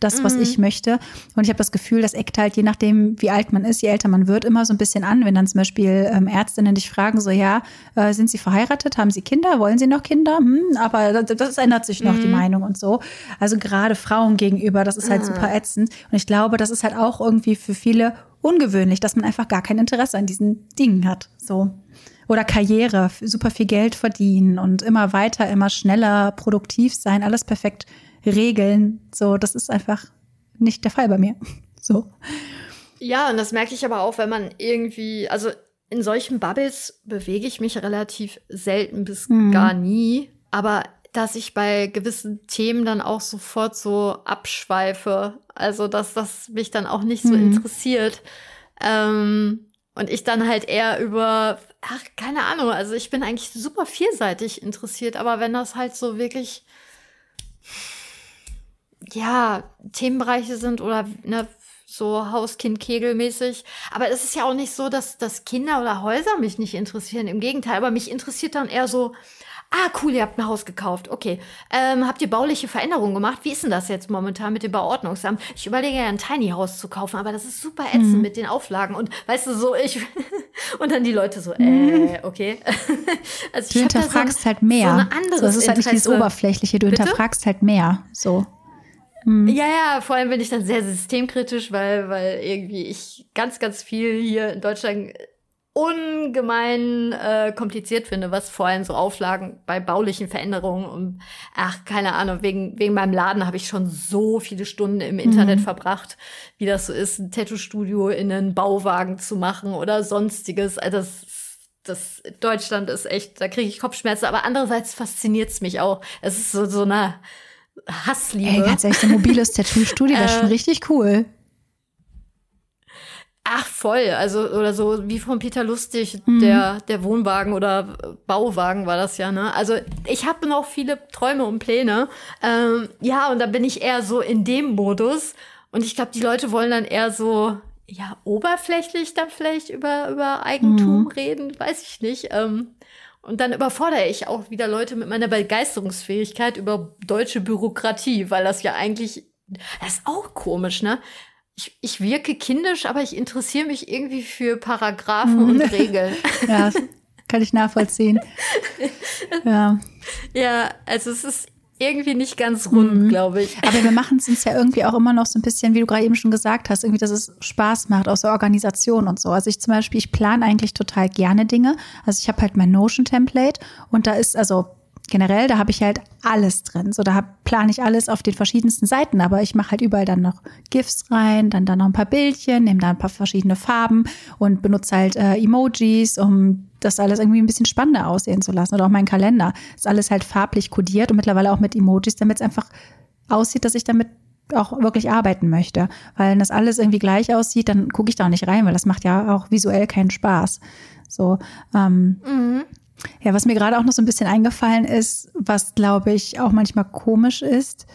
das, was mhm. ich möchte. Und ich habe das Gefühl, das eckt halt, je nachdem, wie alt man ist, je älter man wird, immer so ein bisschen an. Wenn dann zum Beispiel ähm, Ärztinnen dich fragen, so ja, äh, sind sie verheiratet, haben sie Kinder, wollen sie noch Kinder? Hm, aber das, das, ändert sich noch, mhm. die Meinung und so. Also gerade Frauen gegenüber, das ist halt mhm. super ätzend. Und ich glaube, das ist halt auch irgendwie für viele ungewöhnlich, dass man einfach gar kein Interesse an diesen Dingen hat. So. Oder Karriere, super viel Geld verdienen und immer weiter, immer schneller, produktiv sein, alles perfekt regeln. So, das ist einfach nicht der Fall bei mir. So. Ja, und das merke ich aber auch, wenn man irgendwie, also in solchen Bubbles bewege ich mich relativ selten bis mhm. gar nie. Aber dass ich bei gewissen Themen dann auch sofort so abschweife. Also, dass das mich dann auch nicht so mhm. interessiert. Ähm, und ich dann halt eher über, ach, keine Ahnung, also ich bin eigentlich super vielseitig interessiert, aber wenn das halt so wirklich, ja, Themenbereiche sind oder ne, so Hauskind-Kegel-mäßig. Aber es ist ja auch nicht so, dass, dass Kinder oder Häuser mich nicht interessieren. Im Gegenteil, aber mich interessiert dann eher so, Ah, cool, ihr habt ein Haus gekauft. Okay. Ähm, habt ihr bauliche Veränderungen gemacht? Wie ist denn das jetzt momentan mit dem Bauordnungsamt? Ich überlege ja, ein Tiny House zu kaufen, aber das ist super ätzend mhm. mit den Auflagen. Und weißt du, so ich. und dann die Leute so, äh, okay. also, du hinterfragst so, halt mehr. So eine andere so, das ist halt nicht dieses Oberflächliche, du Bitte? hinterfragst halt mehr. So. Mhm. Ja, ja, vor allem bin ich dann sehr systemkritisch, weil, weil irgendwie ich ganz, ganz viel hier in Deutschland ungemein äh, kompliziert finde, was vor allem so Auflagen bei baulichen Veränderungen und ach, keine Ahnung, wegen, wegen meinem Laden habe ich schon so viele Stunden im Internet mhm. verbracht, wie das so ist, ein Tattoo-Studio in einen Bauwagen zu machen oder sonstiges. Also das, das Deutschland ist echt, da kriege ich Kopfschmerzen, aber andererseits fasziniert es mich auch. Es ist so, so eine Hassliebe. Ey, ganz ehrlich, so ein mobiles Tattoo-Studio wäre schon äh, richtig cool. Ach, voll. Also, oder so wie von Peter Lustig, mhm. der, der Wohnwagen oder Bauwagen war das ja, ne? Also, ich habe noch viele Träume und Pläne. Ähm, ja, und da bin ich eher so in dem Modus. Und ich glaube, die Leute wollen dann eher so, ja, oberflächlich dann vielleicht über, über Eigentum mhm. reden, weiß ich nicht. Ähm, und dann überfordere ich auch wieder Leute mit meiner Begeisterungsfähigkeit über deutsche Bürokratie, weil das ja eigentlich, das ist auch komisch, ne? Ich, ich wirke kindisch, aber ich interessiere mich irgendwie für Paragraphen und Regeln. ja, kann ich nachvollziehen. ja. Ja, also es ist irgendwie nicht ganz rund, mhm. glaube ich. Aber wir machen es uns ja irgendwie auch immer noch so ein bisschen, wie du gerade eben schon gesagt hast, irgendwie, dass es Spaß macht, aus der Organisation und so. Also ich zum Beispiel, ich plane eigentlich total gerne Dinge. Also ich habe halt mein Notion-Template und da ist, also generell, da habe ich halt alles drin. So, da plane ich alles auf den verschiedensten Seiten, aber ich mache halt überall dann noch GIFs rein, dann da noch ein paar Bildchen, nehme da ein paar verschiedene Farben und benutze halt äh, Emojis, um das alles irgendwie ein bisschen spannender aussehen zu lassen. Oder auch mein Kalender. Ist alles halt farblich kodiert und mittlerweile auch mit Emojis, damit es einfach aussieht, dass ich damit auch wirklich arbeiten möchte. Weil wenn das alles irgendwie gleich aussieht, dann gucke ich da auch nicht rein, weil das macht ja auch visuell keinen Spaß. So, ähm, mhm. Ja, was mir gerade auch noch so ein bisschen eingefallen ist, was glaube ich auch manchmal komisch ist,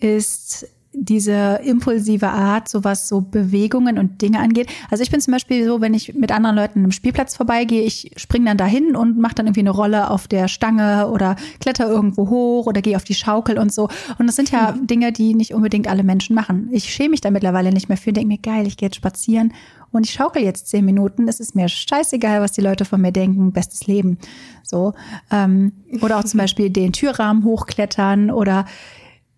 ist diese impulsive Art, so was so Bewegungen und Dinge angeht. Also ich bin zum Beispiel so, wenn ich mit anderen Leuten im Spielplatz vorbeigehe, ich springe dann dahin und mache dann irgendwie eine Rolle auf der Stange oder kletter irgendwo hoch oder gehe auf die Schaukel und so. Und das sind ja mhm. Dinge, die nicht unbedingt alle Menschen machen. Ich schäme mich da mittlerweile nicht mehr für und denke mir, geil, ich gehe jetzt spazieren und ich schaukel jetzt zehn Minuten. Es ist mir scheißegal, was die Leute von mir denken. Bestes Leben. So. Ähm, oder auch zum Beispiel den Türrahmen hochklettern oder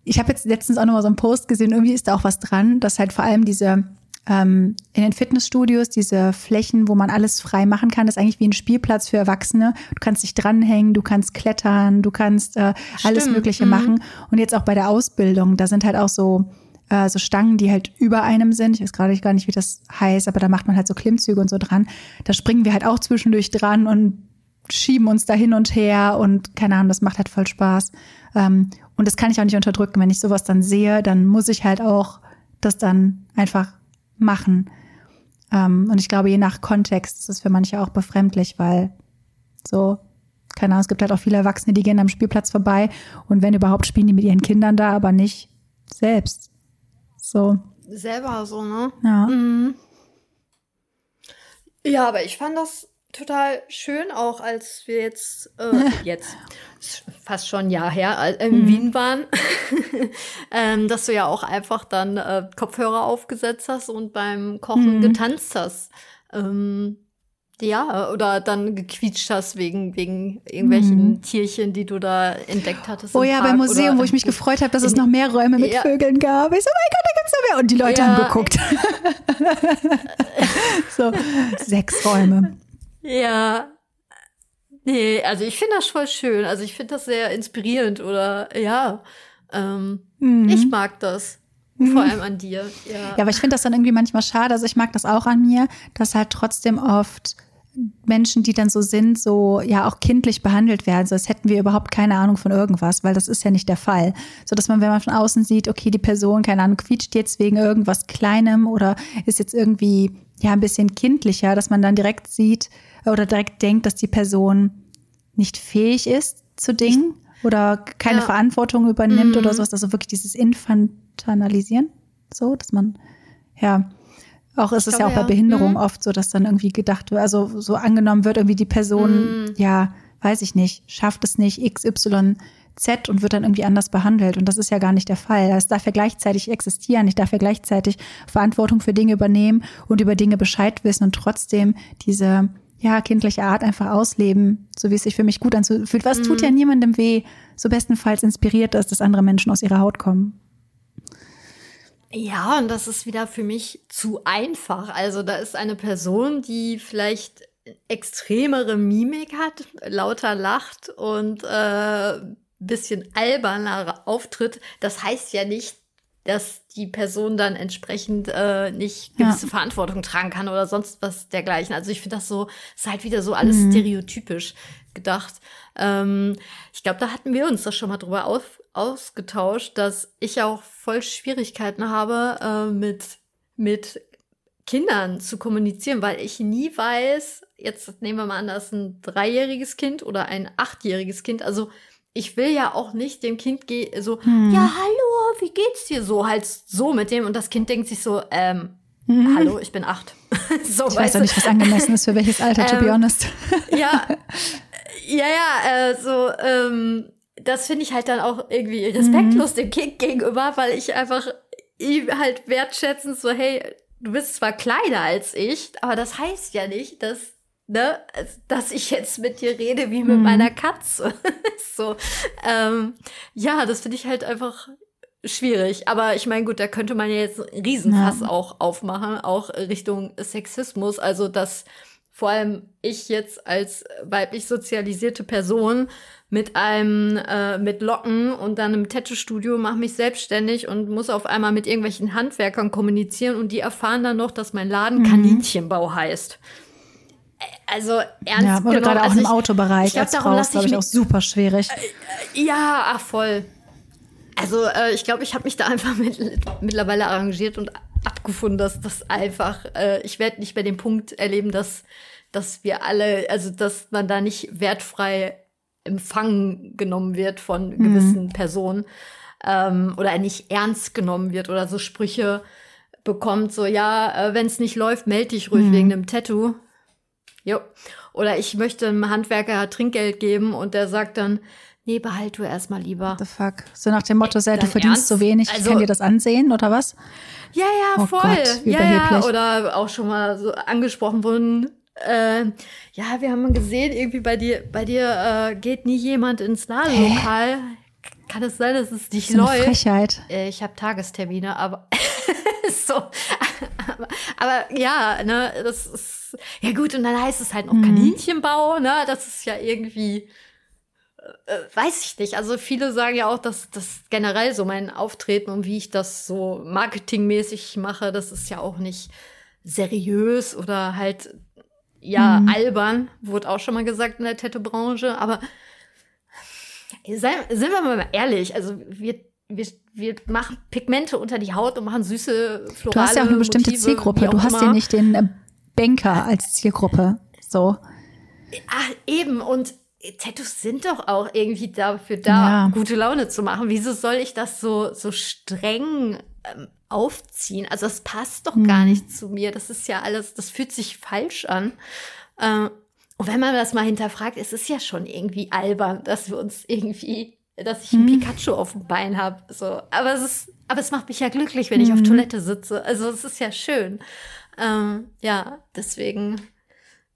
ich habe jetzt letztens auch noch mal so einen Post gesehen, irgendwie ist da auch was dran, dass halt vor allem diese ähm, in den Fitnessstudios diese Flächen, wo man alles frei machen kann, ist eigentlich wie ein Spielplatz für Erwachsene. Du kannst dich dranhängen, du kannst klettern, du kannst äh, alles Mögliche mhm. machen. Und jetzt auch bei der Ausbildung, da sind halt auch so äh, so Stangen, die halt über einem sind. Ich weiß gerade gar nicht, wie das heißt, aber da macht man halt so Klimmzüge und so dran. Da springen wir halt auch zwischendurch dran und schieben uns da hin und her und keine Ahnung, das macht halt voll Spaß. Ähm, und das kann ich auch nicht unterdrücken. Wenn ich sowas dann sehe, dann muss ich halt auch das dann einfach machen. Ähm, und ich glaube, je nach Kontext ist es für manche auch befremdlich, weil so, keine Ahnung, es gibt halt auch viele Erwachsene, die gehen am Spielplatz vorbei und wenn überhaupt spielen die mit ihren Kindern da, aber nicht selbst. So. Selber so, ne? Ja. Mhm. Ja, aber ich fand das total schön, auch als wir jetzt, äh, jetzt, fast schon ein Jahr her, in mhm. Wien waren, ähm, dass du ja auch einfach dann äh, Kopfhörer aufgesetzt hast und beim Kochen mhm. getanzt hast. Ähm, Ja, oder dann gequietscht hast wegen, wegen irgendwelchen mhm. Tierchen, die du da entdeckt hattest. Oh ja, beim Museum, wo ich mich gefreut habe, dass es noch mehr Räume mit ja. Vögeln gab. Ich so, mein Gott, da gibt's noch mehr. Und die Leute ja. haben geguckt. so, sechs Räume. Ja. Nee, also ich finde das voll schön. Also ich finde das sehr inspirierend oder ja. Ähm, mhm. Ich mag das. Vor mhm. allem an dir. Ja, ja aber ich finde das dann irgendwie manchmal schade. Also ich mag das auch an mir, dass halt trotzdem oft Menschen, die dann so sind, so ja auch kindlich behandelt werden, so als hätten wir überhaupt keine Ahnung von irgendwas, weil das ist ja nicht der Fall. So dass man, wenn man von außen sieht, okay, die Person, keine Ahnung, quietscht jetzt wegen irgendwas Kleinem oder ist jetzt irgendwie ja ein bisschen kindlicher, dass man dann direkt sieht oder direkt denkt, dass die Person nicht fähig ist zu Dingen oder keine ja. Verantwortung übernimmt mhm. oder sowas. Also wirklich dieses Infantilisieren, so, dass man, ja, auch ist es ja auch bei Behinderung mhm. oft so, dass dann irgendwie gedacht wird, also so angenommen wird, irgendwie die Person, mhm. ja, weiß ich nicht, schafft es nicht, XY Z und wird dann irgendwie anders behandelt. Und das ist ja gar nicht der Fall. Es darf ja gleichzeitig existieren. Ich darf ja gleichzeitig Verantwortung für Dinge übernehmen und über Dinge Bescheid wissen und trotzdem diese ja, kindliche Art einfach ausleben, so wie es sich für mich gut anfühlt. Was mhm. tut ja niemandem weh, so bestenfalls inspiriert ist, dass andere Menschen aus ihrer Haut kommen. Ja, und das ist wieder für mich zu einfach. Also da ist eine Person, die vielleicht extremere Mimik hat, lauter lacht und äh, bisschen alberner auftritt. Das heißt ja nicht, dass die Person dann entsprechend äh, nicht gewisse ja. Verantwortung tragen kann oder sonst was dergleichen. Also ich finde das so, ist halt wieder so alles mhm. stereotypisch gedacht. Ähm, ich glaube, da hatten wir uns das schon mal drüber auf, ausgetauscht, dass ich auch voll Schwierigkeiten habe, äh, mit, mit Kindern zu kommunizieren, weil ich nie weiß, jetzt nehmen wir mal an, das ist ein dreijähriges Kind oder ein achtjähriges Kind, also ich will ja auch nicht dem Kind so, hm. ja, hallo, wie geht's dir so? Halt so mit dem und das Kind denkt sich so, ähm, mhm. hallo, ich bin acht. so, ich weiß doch nicht, was angemessen ist für welches Alter, to be ähm, honest. ja, ja, ja, äh, so, ähm, das finde ich halt dann auch irgendwie respektlos mhm. dem Kind gegenüber, weil ich einfach ihm halt wertschätzend so, hey, du bist zwar kleiner als ich, aber das heißt ja nicht, dass ne, dass ich jetzt mit dir rede wie mit mhm. meiner Katze. so, ähm, ja, das finde ich halt einfach schwierig. Aber ich meine, gut, da könnte man ja jetzt einen Riesenfass ja. auch aufmachen, auch Richtung Sexismus. Also, dass vor allem ich jetzt als weiblich sozialisierte Person mit einem äh, mit Locken und dann im Tattoo-Studio mache mich selbstständig und muss auf einmal mit irgendwelchen Handwerkern kommunizieren und die erfahren dann noch, dass mein Laden mhm. Kaninchenbau heißt also ernst ja, oder gerade auch also im Autobereich ich glaub, als Frau ist, glaube ich, auch super schwierig. Äh, ja, ach voll. Also äh, ich glaube, ich habe mich da einfach mit, mittlerweile arrangiert und abgefunden, dass das einfach, äh, ich werde nicht bei dem Punkt erleben, dass, dass wir alle, also dass man da nicht wertfrei empfangen genommen wird von mhm. gewissen Personen ähm, oder nicht ernst genommen wird oder so Sprüche bekommt, so ja, äh, wenn es nicht läuft, melde dich ruhig mhm. wegen einem Tattoo. Jo. Oder ich möchte einem Handwerker Trinkgeld geben und der sagt dann, nee, behalt du erstmal lieber. What the fuck? So nach dem Motto, sei, du verdienst ernst? so wenig, also, ich kann dir das ansehen oder was? Ja, ja, oh voll. Gott, ja, ja, oder auch schon mal so angesprochen wurden, äh, ja, wir haben gesehen, irgendwie bei dir, bei dir äh, geht nie jemand ins Ladenlokal. Kann es sein, dass es nicht so läuft? Frechheit. Äh, ich habe Tagestermine, aber so. aber, aber, ja, ne, das ist ja gut. Und dann heißt es halt noch mhm. Kaninchenbau, ne? Das ist ja irgendwie, äh, äh, weiß ich nicht. Also viele sagen ja auch, dass das generell so mein Auftreten und wie ich das so marketingmäßig mache, das ist ja auch nicht seriös oder halt ja mhm. albern, wurde auch schon mal gesagt in der Tattoo-Branche. Aber sei, sind wir mal ehrlich, also wir wir, wir machen Pigmente unter die Haut und machen süße florale Du hast ja auch eine bestimmte Motive, Zielgruppe. Du hast immer. ja nicht den äh, Banker als Zielgruppe. So. Ach, eben. Und Tattoos sind doch auch irgendwie dafür da, ja. gute Laune zu machen. Wieso soll ich das so, so streng ähm, aufziehen? Also das passt doch hm. gar nicht zu mir. Das ist ja alles, das fühlt sich falsch an. Ähm, und wenn man das mal hinterfragt, ist es ja schon irgendwie albern, dass wir uns irgendwie dass ich ein hm. Pikachu auf dem Bein habe. So. Aber es ist, aber es macht mich ja glücklich, wenn ich auf hm. Toilette sitze. Also es ist ja schön. Ähm, ja, deswegen,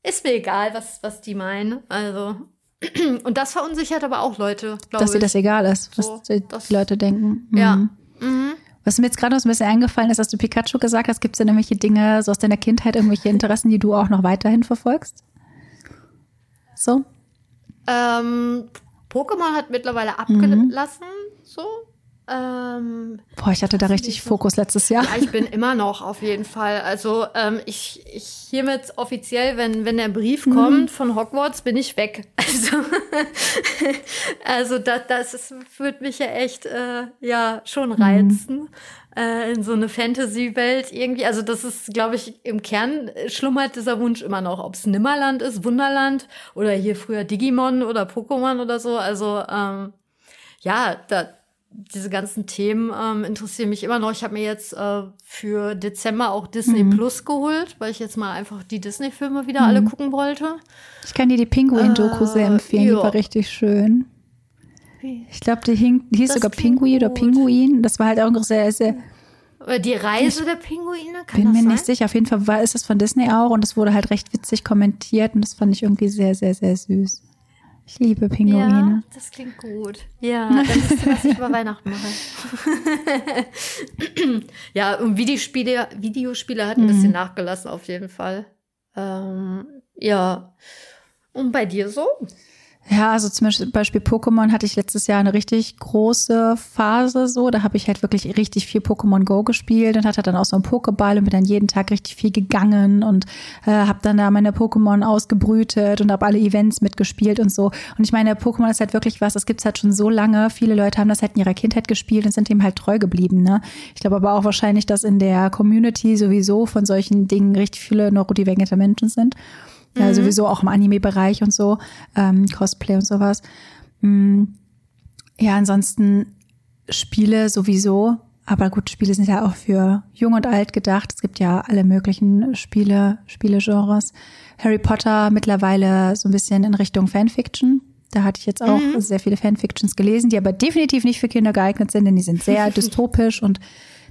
ist mir egal, was, was die meinen. Also. Und das verunsichert aber auch Leute, glaube ich. Dass dir das egal ist, was so, die das, Leute denken. Mhm. Ja. Mhm. Was mir jetzt gerade noch ein bisschen eingefallen ist, dass du Pikachu gesagt hast, gibt es denn irgendwelche Dinge so aus deiner Kindheit, irgendwelche Interessen, die du auch noch weiterhin verfolgst? So? Ähm, Pokémon hat mittlerweile abgelassen, mhm. so. Ähm, Boah, ich hatte da richtig Fokus letztes Jahr. Ja, ich bin immer noch auf jeden Fall. Also ähm, ich, ich hiermit offiziell, wenn, wenn der Brief mhm. kommt von Hogwarts, bin ich weg. Also, also das, das ist, würde mich ja echt äh, ja schon mhm. reizen. Mhm. Äh, in so eine Fantasy-Welt irgendwie. Also das ist, glaube ich, im Kern schlummert dieser Wunsch immer noch, ob es Nimmerland ist, Wunderland oder hier früher Digimon oder Pokémon oder so. Also ähm, ja, da, diese ganzen Themen ähm, interessieren mich immer noch. Ich habe mir jetzt äh, für Dezember auch Disney mhm. Plus geholt, weil ich jetzt mal einfach die Disney-Filme wieder mhm. alle gucken wollte. Ich kann dir die Pinguin-Doku äh, sehr empfehlen, jo. die war richtig schön. Ich glaube, die, hing, die hieß das sogar Pinguin oder Pinguin. Das war halt auch sehr, sehr. Die Reise der Pinguine? Kann bin mir sein? nicht sicher. Auf jeden Fall war, ist es von Disney auch und es wurde halt recht witzig kommentiert und das fand ich irgendwie sehr, sehr, sehr süß. Ich liebe Pinguine. Ja, das klingt gut. Ja, dann wisst ihr, was ich über Weihnachten mache. ja, und Videospiele, Videospiele hat ein mhm. bisschen nachgelassen, auf jeden Fall. Ähm, ja. Und bei dir so? Ja, also zum Beispiel Pokémon hatte ich letztes Jahr eine richtig große Phase so. Da habe ich halt wirklich richtig viel Pokémon Go gespielt und hatte dann auch so einen Pokéball und bin dann jeden Tag richtig viel gegangen und äh, habe dann da meine Pokémon ausgebrütet und habe alle Events mitgespielt und so. Und ich meine, Pokémon ist halt wirklich was, das gibt's halt schon so lange. Viele Leute haben das halt in ihrer Kindheit gespielt und sind dem halt treu geblieben. Ne? Ich glaube aber auch wahrscheinlich, dass in der Community sowieso von solchen Dingen richtig viele neurodivergente Menschen sind. Ja, mhm. sowieso auch im Anime-Bereich und so, ähm, Cosplay und sowas. Mhm. Ja, ansonsten Spiele sowieso. Aber gut, Spiele sind ja auch für jung und alt gedacht. Es gibt ja alle möglichen Spiele, Spielegenres. Harry Potter mittlerweile so ein bisschen in Richtung Fanfiction. Da hatte ich jetzt auch mhm. sehr viele Fanfictions gelesen, die aber definitiv nicht für Kinder geeignet sind, denn die sind sehr dystopisch und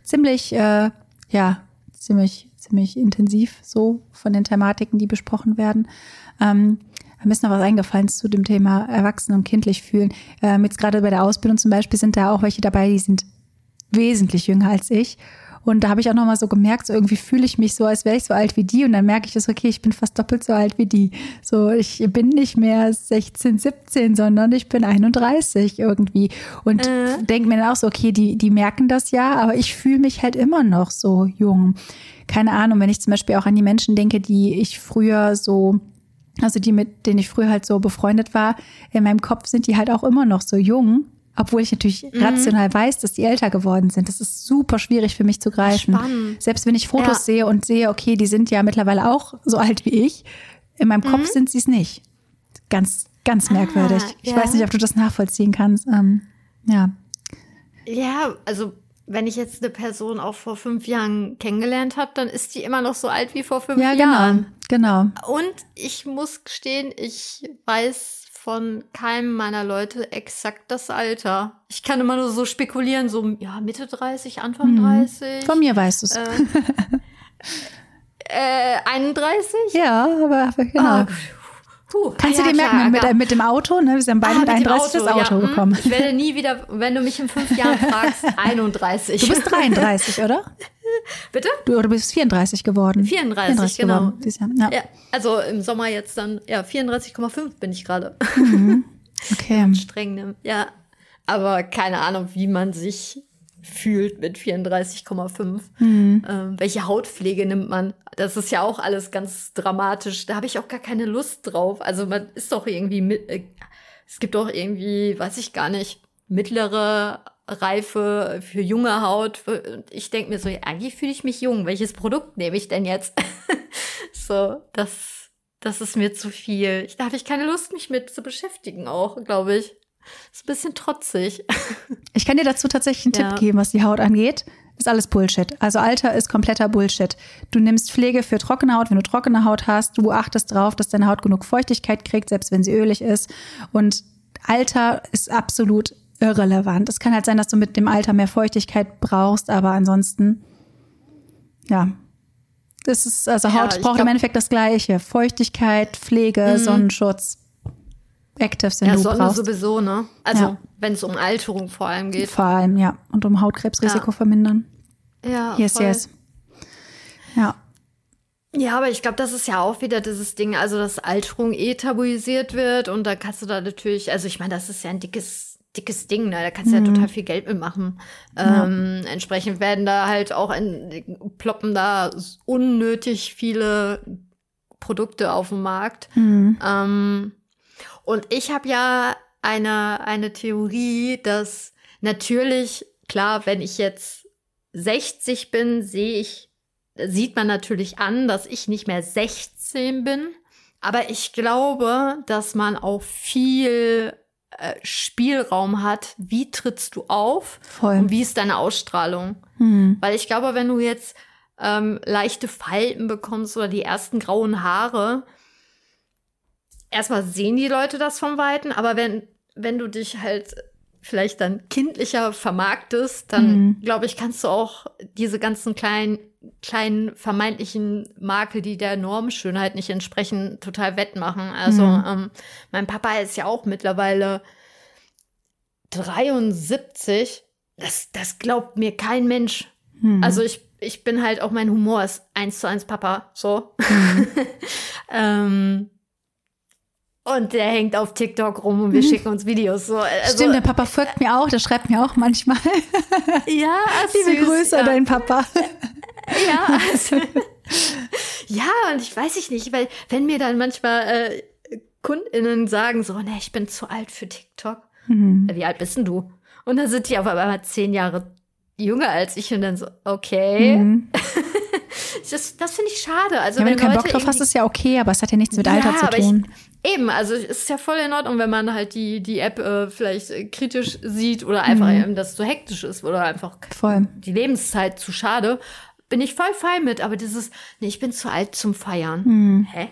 ziemlich, äh, ja, ziemlich ziemlich intensiv so von den Thematiken, die besprochen werden. Ähm, mir ist noch was eingefallen zu dem Thema Erwachsen und kindlich fühlen. Ähm, jetzt gerade bei der Ausbildung zum Beispiel sind da auch welche dabei, die sind wesentlich jünger als ich. Und da habe ich auch noch mal so gemerkt, so irgendwie fühle ich mich so, als wäre ich so alt wie die. Und dann merke ich, das okay, ich bin fast doppelt so alt wie die. So, ich bin nicht mehr 16, 17, sondern ich bin 31 irgendwie. Und äh. denke mir dann auch so, okay, die, die merken das ja, aber ich fühle mich halt immer noch so jung. Keine Ahnung, wenn ich zum Beispiel auch an die Menschen denke, die ich früher so also die, mit denen ich früher halt so befreundet war, in meinem Kopf sind die halt auch immer noch so jung obwohl ich natürlich mhm. rational weiß, dass die älter geworden sind. Das ist super schwierig für mich zu greifen. Spannend. Selbst wenn ich Fotos ja. sehe und sehe, okay, die sind ja mittlerweile auch so alt wie ich, in meinem mhm. Kopf sind sie es nicht. Ganz, ganz ah, merkwürdig. Ah, ich weiß nicht, ob du das nachvollziehen kannst. Ähm, ja. Ja, also wenn ich jetzt eine Person auch vor fünf Jahren kennengelernt habe, dann ist die immer noch so alt wie vor fünf ja, genau, Jahren. Genau. Und ich muss gestehen, ich weiß von keinem meiner Leute exakt das Alter. Ich kann immer nur so spekulieren, so ja, Mitte 30, Anfang mhm. 30. Von mir weißt du es. Äh, äh, 31? Ja, aber, genau. Oh, Puh, Kannst ah, du ja, dir merken, mit, mit, dem Auto, ne? Wir sind beide ah, mit 31 das Auto ja, hm. gekommen. Ich werde nie wieder, wenn du mich in fünf Jahren fragst, 31. Du bist 33, oder? Bitte? Du, du bist 34 geworden. 34, 34 genau. Geworden, ja. ja. also im Sommer jetzt dann, ja, 34,5 bin ich gerade. Mhm. Okay. Streng, ne? Ja. Aber keine Ahnung, wie man sich fühlt mit 34,5. Mhm. Ähm, welche Hautpflege nimmt man? Das ist ja auch alles ganz dramatisch. Da habe ich auch gar keine Lust drauf. Also man ist doch irgendwie mit, äh, es gibt doch irgendwie, weiß ich gar nicht, mittlere Reife für junge Haut. Ich denke mir so, eigentlich fühle ich mich jung. Welches Produkt nehme ich denn jetzt? so, das, das ist mir zu viel. da habe ich keine Lust, mich mit zu beschäftigen auch, glaube ich. Ist ein bisschen trotzig. Ich kann dir dazu tatsächlich einen ja. Tipp geben, was die Haut angeht. Ist alles Bullshit. Also Alter ist kompletter Bullshit. Du nimmst Pflege für trockene Haut, wenn du trockene Haut hast. Du achtest darauf, dass deine Haut genug Feuchtigkeit kriegt, selbst wenn sie ölig ist. Und Alter ist absolut irrelevant. Es kann halt sein, dass du mit dem Alter mehr Feuchtigkeit brauchst, aber ansonsten, ja, Das ist, also Haut ja, braucht glaub, im Endeffekt das Gleiche. Feuchtigkeit, Pflege, mhm. Sonnenschutz. Actives, wenn ja, du Sonne brauchst. sowieso, ne? Also, ja. wenn es um Alterung vor allem geht. Vor allem, ja. Und um Hautkrebsrisiko ja. vermindern. Ja. Yes, voll. yes. Ja. Ja, aber ich glaube, das ist ja auch wieder dieses Ding, also dass Alterung eh tabuisiert wird und da kannst du da natürlich, also ich meine, das ist ja ein dickes, dickes Ding, ne? Da kannst du mhm. ja total viel Geld mitmachen. Ja. Ähm, entsprechend werden da halt auch in, ploppen da unnötig viele Produkte auf dem Markt. Mhm. Ähm, und ich habe ja eine, eine Theorie, dass natürlich, klar, wenn ich jetzt 60 bin, sehe ich sieht man natürlich an, dass ich nicht mehr 16 bin. Aber ich glaube, dass man auch viel äh, Spielraum hat. Wie trittst du auf? Voll. Und wie ist deine Ausstrahlung? Mhm. Weil ich glaube, wenn du jetzt ähm, leichte Falten bekommst oder die ersten grauen Haare, erstmal sehen die Leute das vom Weiten, aber wenn, wenn du dich halt vielleicht dann kindlicher vermarktest, dann mhm. glaube ich, kannst du auch diese ganzen kleinen kleinen vermeintlichen Makel, die der Normschönheit nicht entsprechen, total wettmachen. Also mhm. ähm, mein Papa ist ja auch mittlerweile 73. Das, das glaubt mir kein Mensch. Mhm. Also ich, ich bin halt auch mein Humor ist eins zu eins Papa. So. Mhm. ähm, und der hängt auf TikTok rum und wir mhm. schicken uns Videos. So. Also, Stimmt, der Papa folgt mir auch, der schreibt mir auch manchmal. Ja, Liebe süß, Grüße ja. dein Papa. Ja, also, ja, und ich weiß ich nicht, weil wenn mir dann manchmal äh, KundInnen sagen so, ne, ich bin zu alt für TikTok. Mhm. Wie alt bist denn du? Und dann sind die auf einmal zehn Jahre jünger als ich und dann so, okay. Mhm. Das das finde ich schade. Also, ja, wenn, wenn du keinen Bock drauf hast, ist ja okay, aber es hat ja nichts mit Alter ja, zu tun. Ich, eben, also es ist ja voll in Ordnung, wenn man halt die, die App äh, vielleicht äh, kritisch sieht oder einfach mhm. eben das zu hektisch ist oder einfach voll. die Lebenszeit zu schade bin ich voll fein mit, aber dieses, nee, ich bin zu alt zum Feiern. Hm. Hä?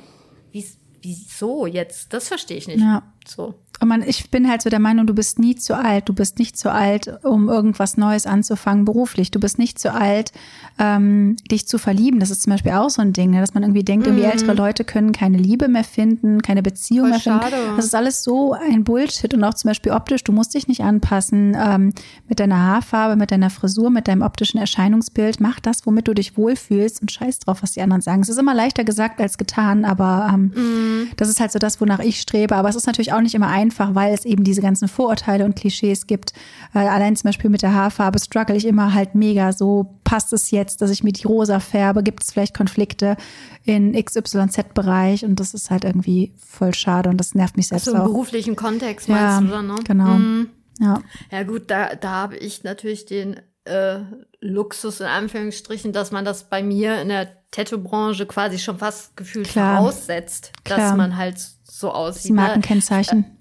Wie, wieso jetzt? Das verstehe ich nicht. Ja. So. Und man, ich bin halt so der Meinung, du bist nie zu alt. Du bist nicht zu alt, um irgendwas Neues anzufangen beruflich. Du bist nicht zu alt, ähm, dich zu verlieben. Das ist zum Beispiel auch so ein Ding, ne? dass man irgendwie denkt, irgendwie mhm. ältere Leute können keine Liebe mehr finden, keine Beziehung Voll mehr finden. Schade. Das ist alles so ein Bullshit. Und auch zum Beispiel optisch, du musst dich nicht anpassen ähm, mit deiner Haarfarbe, mit deiner Frisur, mit deinem optischen Erscheinungsbild. Mach das, womit du dich wohlfühlst und scheiß drauf, was die anderen sagen. Es ist immer leichter gesagt als getan, aber ähm, mhm. das ist halt so das, wonach ich strebe. Aber es ist natürlich auch nicht immer ein einfach, weil es eben diese ganzen Vorurteile und Klischees gibt. Äh, allein zum Beispiel mit der Haarfarbe struggle ich immer halt mega. So passt es jetzt, dass ich mir die rosa färbe? Gibt es vielleicht Konflikte in XYZ-Bereich? Und das ist halt irgendwie voll schade und das nervt mich selbst so im beruflichen Kontext meinst ja, du dann, ne? Genau. Mhm. Ja. ja gut, da, da habe ich natürlich den äh, Luxus in Anführungsstrichen, dass man das bei mir in der Tattoo-Branche quasi schon fast gefühlt Klar. voraussetzt, Klar. dass man halt so aussieht. Das Markenkennzeichen.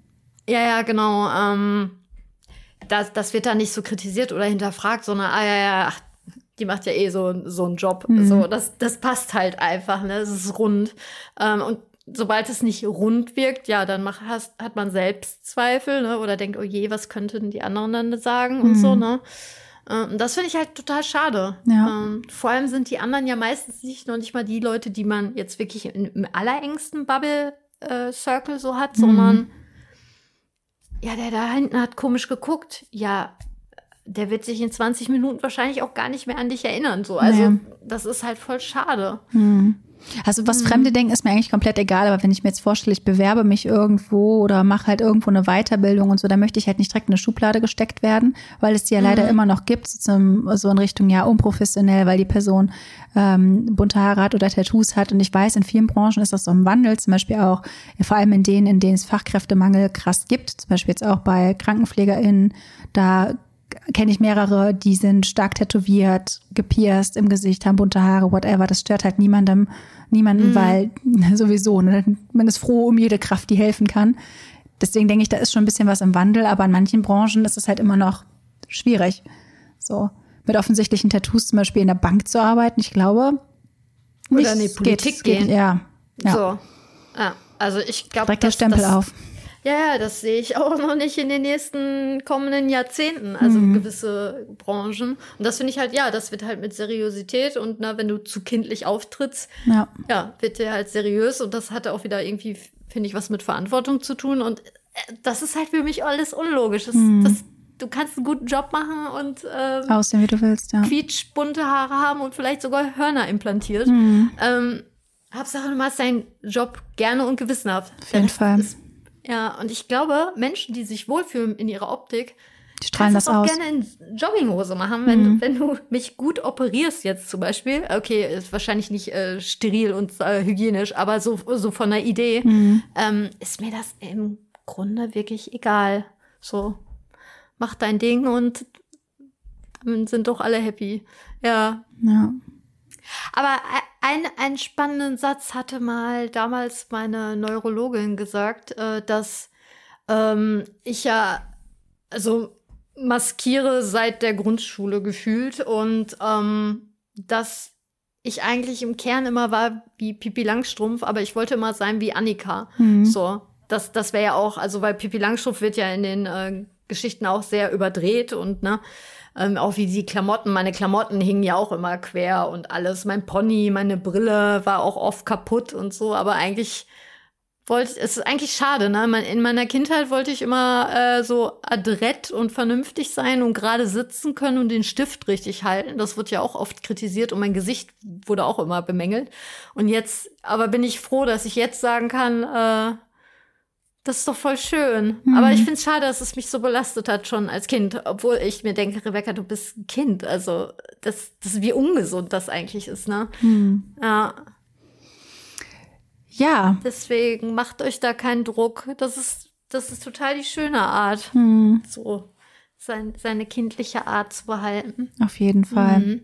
Ja, ja, genau. Ähm, das, das wird da nicht so kritisiert oder hinterfragt, sondern, ah ja, ja, ach, die macht ja eh so, so einen Job. Mhm. So, das, das passt halt einfach, ne? Es ist rund. Ähm, und sobald es nicht rund wirkt, ja, dann mach, hast, hat man Selbstzweifel, ne? Oder denkt, oh je, was könnten die anderen dann sagen mhm. und so, ne? Ähm, das finde ich halt total schade. Ja. Ähm, vor allem sind die anderen ja meistens nicht noch nicht mal die Leute, die man jetzt wirklich im, im allerengsten Bubble-Circle äh, so hat, mhm. sondern ja, der da hinten hat komisch geguckt. Ja, der wird sich in 20 Minuten wahrscheinlich auch gar nicht mehr an dich erinnern. So, also nee. das ist halt voll schade. Hm. Also was mhm. Fremde denken, ist mir eigentlich komplett egal, aber wenn ich mir jetzt vorstelle, ich bewerbe mich irgendwo oder mache halt irgendwo eine Weiterbildung und so, dann möchte ich halt nicht direkt in eine Schublade gesteckt werden, weil es die ja mhm. leider immer noch gibt, so in Richtung ja unprofessionell, weil die Person ähm, bunte Haare hat oder Tattoos hat. Und ich weiß, in vielen Branchen ist das so im Wandel, zum Beispiel auch, ja, vor allem in denen, in denen es Fachkräftemangel krass gibt, zum Beispiel jetzt auch bei KrankenpflegerInnen, da kenne ich mehrere, die sind stark tätowiert, gepierst im Gesicht, haben bunte Haare, whatever. Das stört halt niemandem, niemanden, mhm. weil sowieso, ne, man ist froh um jede Kraft, die helfen kann. Deswegen denke ich, da ist schon ein bisschen was im Wandel, aber in manchen Branchen ist es halt immer noch schwierig. So, mit offensichtlichen Tattoos zum Beispiel in der Bank zu arbeiten, ich glaube. Oder in die Politik geht, gehen. ja, ja. So. Ja, also ich glaube. Direkt der Stempel auf. Ja, ja, das sehe ich auch noch nicht in den nächsten kommenden Jahrzehnten, also mhm. gewisse Branchen. Und das finde ich halt, ja, das wird halt mit Seriosität und na, wenn du zu kindlich auftrittst, ja, ja wird der halt seriös und das hatte auch wieder irgendwie, finde ich, was mit Verantwortung zu tun. Und äh, das ist halt für mich alles unlogisch. Das, mhm. das, du kannst einen guten Job machen und ähm, aussehen, wie du willst, ja. quietschbunte Haare haben und vielleicht sogar Hörner implantiert. Mhm. Ähm, Hauptsache, du machst deinen Job gerne und gewissenhaft. Auf jeden Fall. Ist, ja, und ich glaube, Menschen, die sich wohlfühlen in ihrer Optik, die strahlen das auch aus. gerne in Jogginghose machen, wenn, mhm. wenn du mich gut operierst jetzt zum Beispiel. Okay, ist wahrscheinlich nicht äh, steril und äh, hygienisch, aber so, so von der Idee mhm. ähm, ist mir das im Grunde wirklich egal. So, mach dein Ding und dann sind doch alle happy. Ja. Ja. Aber ein, einen spannenden Satz hatte mal damals meine Neurologin gesagt, äh, dass ähm, ich ja, also maskiere seit der Grundschule gefühlt und ähm, dass ich eigentlich im Kern immer war wie Pipi Langstrumpf, aber ich wollte immer sein wie Annika. Mhm. So, das, das wäre ja auch, also weil Pipi Langstrumpf wird ja in den äh, Geschichten auch sehr überdreht und ne, ähm, auch wie die Klamotten, meine Klamotten hingen ja auch immer quer und alles. Mein Pony, meine Brille war auch oft kaputt und so, aber eigentlich wollte es ist eigentlich schade, ne? In meiner Kindheit wollte ich immer äh, so adrett und vernünftig sein und gerade sitzen können und den Stift richtig halten. Das wird ja auch oft kritisiert und mein Gesicht wurde auch immer bemängelt. Und jetzt, aber bin ich froh, dass ich jetzt sagen kann, äh, das ist doch voll schön. Mhm. Aber ich finde es schade, dass es mich so belastet hat schon als Kind. Obwohl ich mir denke, Rebecca, du bist ein Kind. Also, das, das wie ungesund das eigentlich ist, ne? Mhm. Ja. Ja. Deswegen macht euch da keinen Druck. Das ist, das ist total die schöne Art. Mhm. So, sein, seine kindliche Art zu behalten. Auf jeden Fall. Mhm.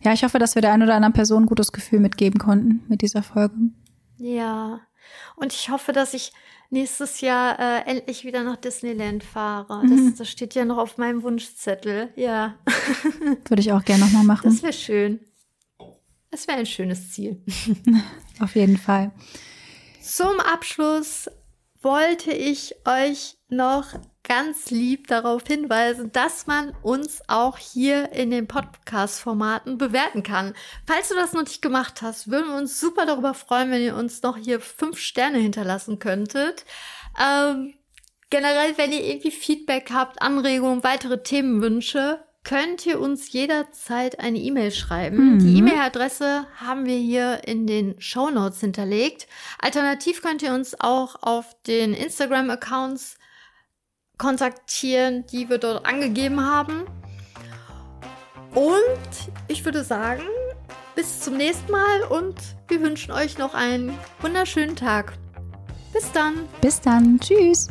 Ja, ich hoffe, dass wir der einen oder anderen Person ein gutes Gefühl mitgeben konnten mit dieser Folge. Ja. Und ich hoffe, dass ich nächstes Jahr äh, endlich wieder nach Disneyland fahre. Mhm. Das, das, steht ja noch auf meinem Wunschzettel. Ja. Würde ich auch gerne nochmal machen. Das wäre schön. Das wäre ein schönes Ziel. auf jeden Fall. Zum Abschluss wollte ich euch noch ganz lieb darauf hinweisen, dass man uns auch hier in den Podcast-Formaten bewerten kann. Falls du das noch nicht gemacht hast, würden wir uns super darüber freuen, wenn ihr uns noch hier fünf Sterne hinterlassen könntet. Ähm, generell, wenn ihr irgendwie Feedback habt, Anregungen, weitere Themenwünsche, könnt ihr uns jederzeit eine E-Mail schreiben. Mhm. Die E-Mail-Adresse haben wir hier in den Show Notes hinterlegt. Alternativ könnt ihr uns auch auf den Instagram-Accounts kontaktieren, die wir dort angegeben haben. Und ich würde sagen, bis zum nächsten Mal und wir wünschen euch noch einen wunderschönen Tag. Bis dann. Bis dann. Tschüss.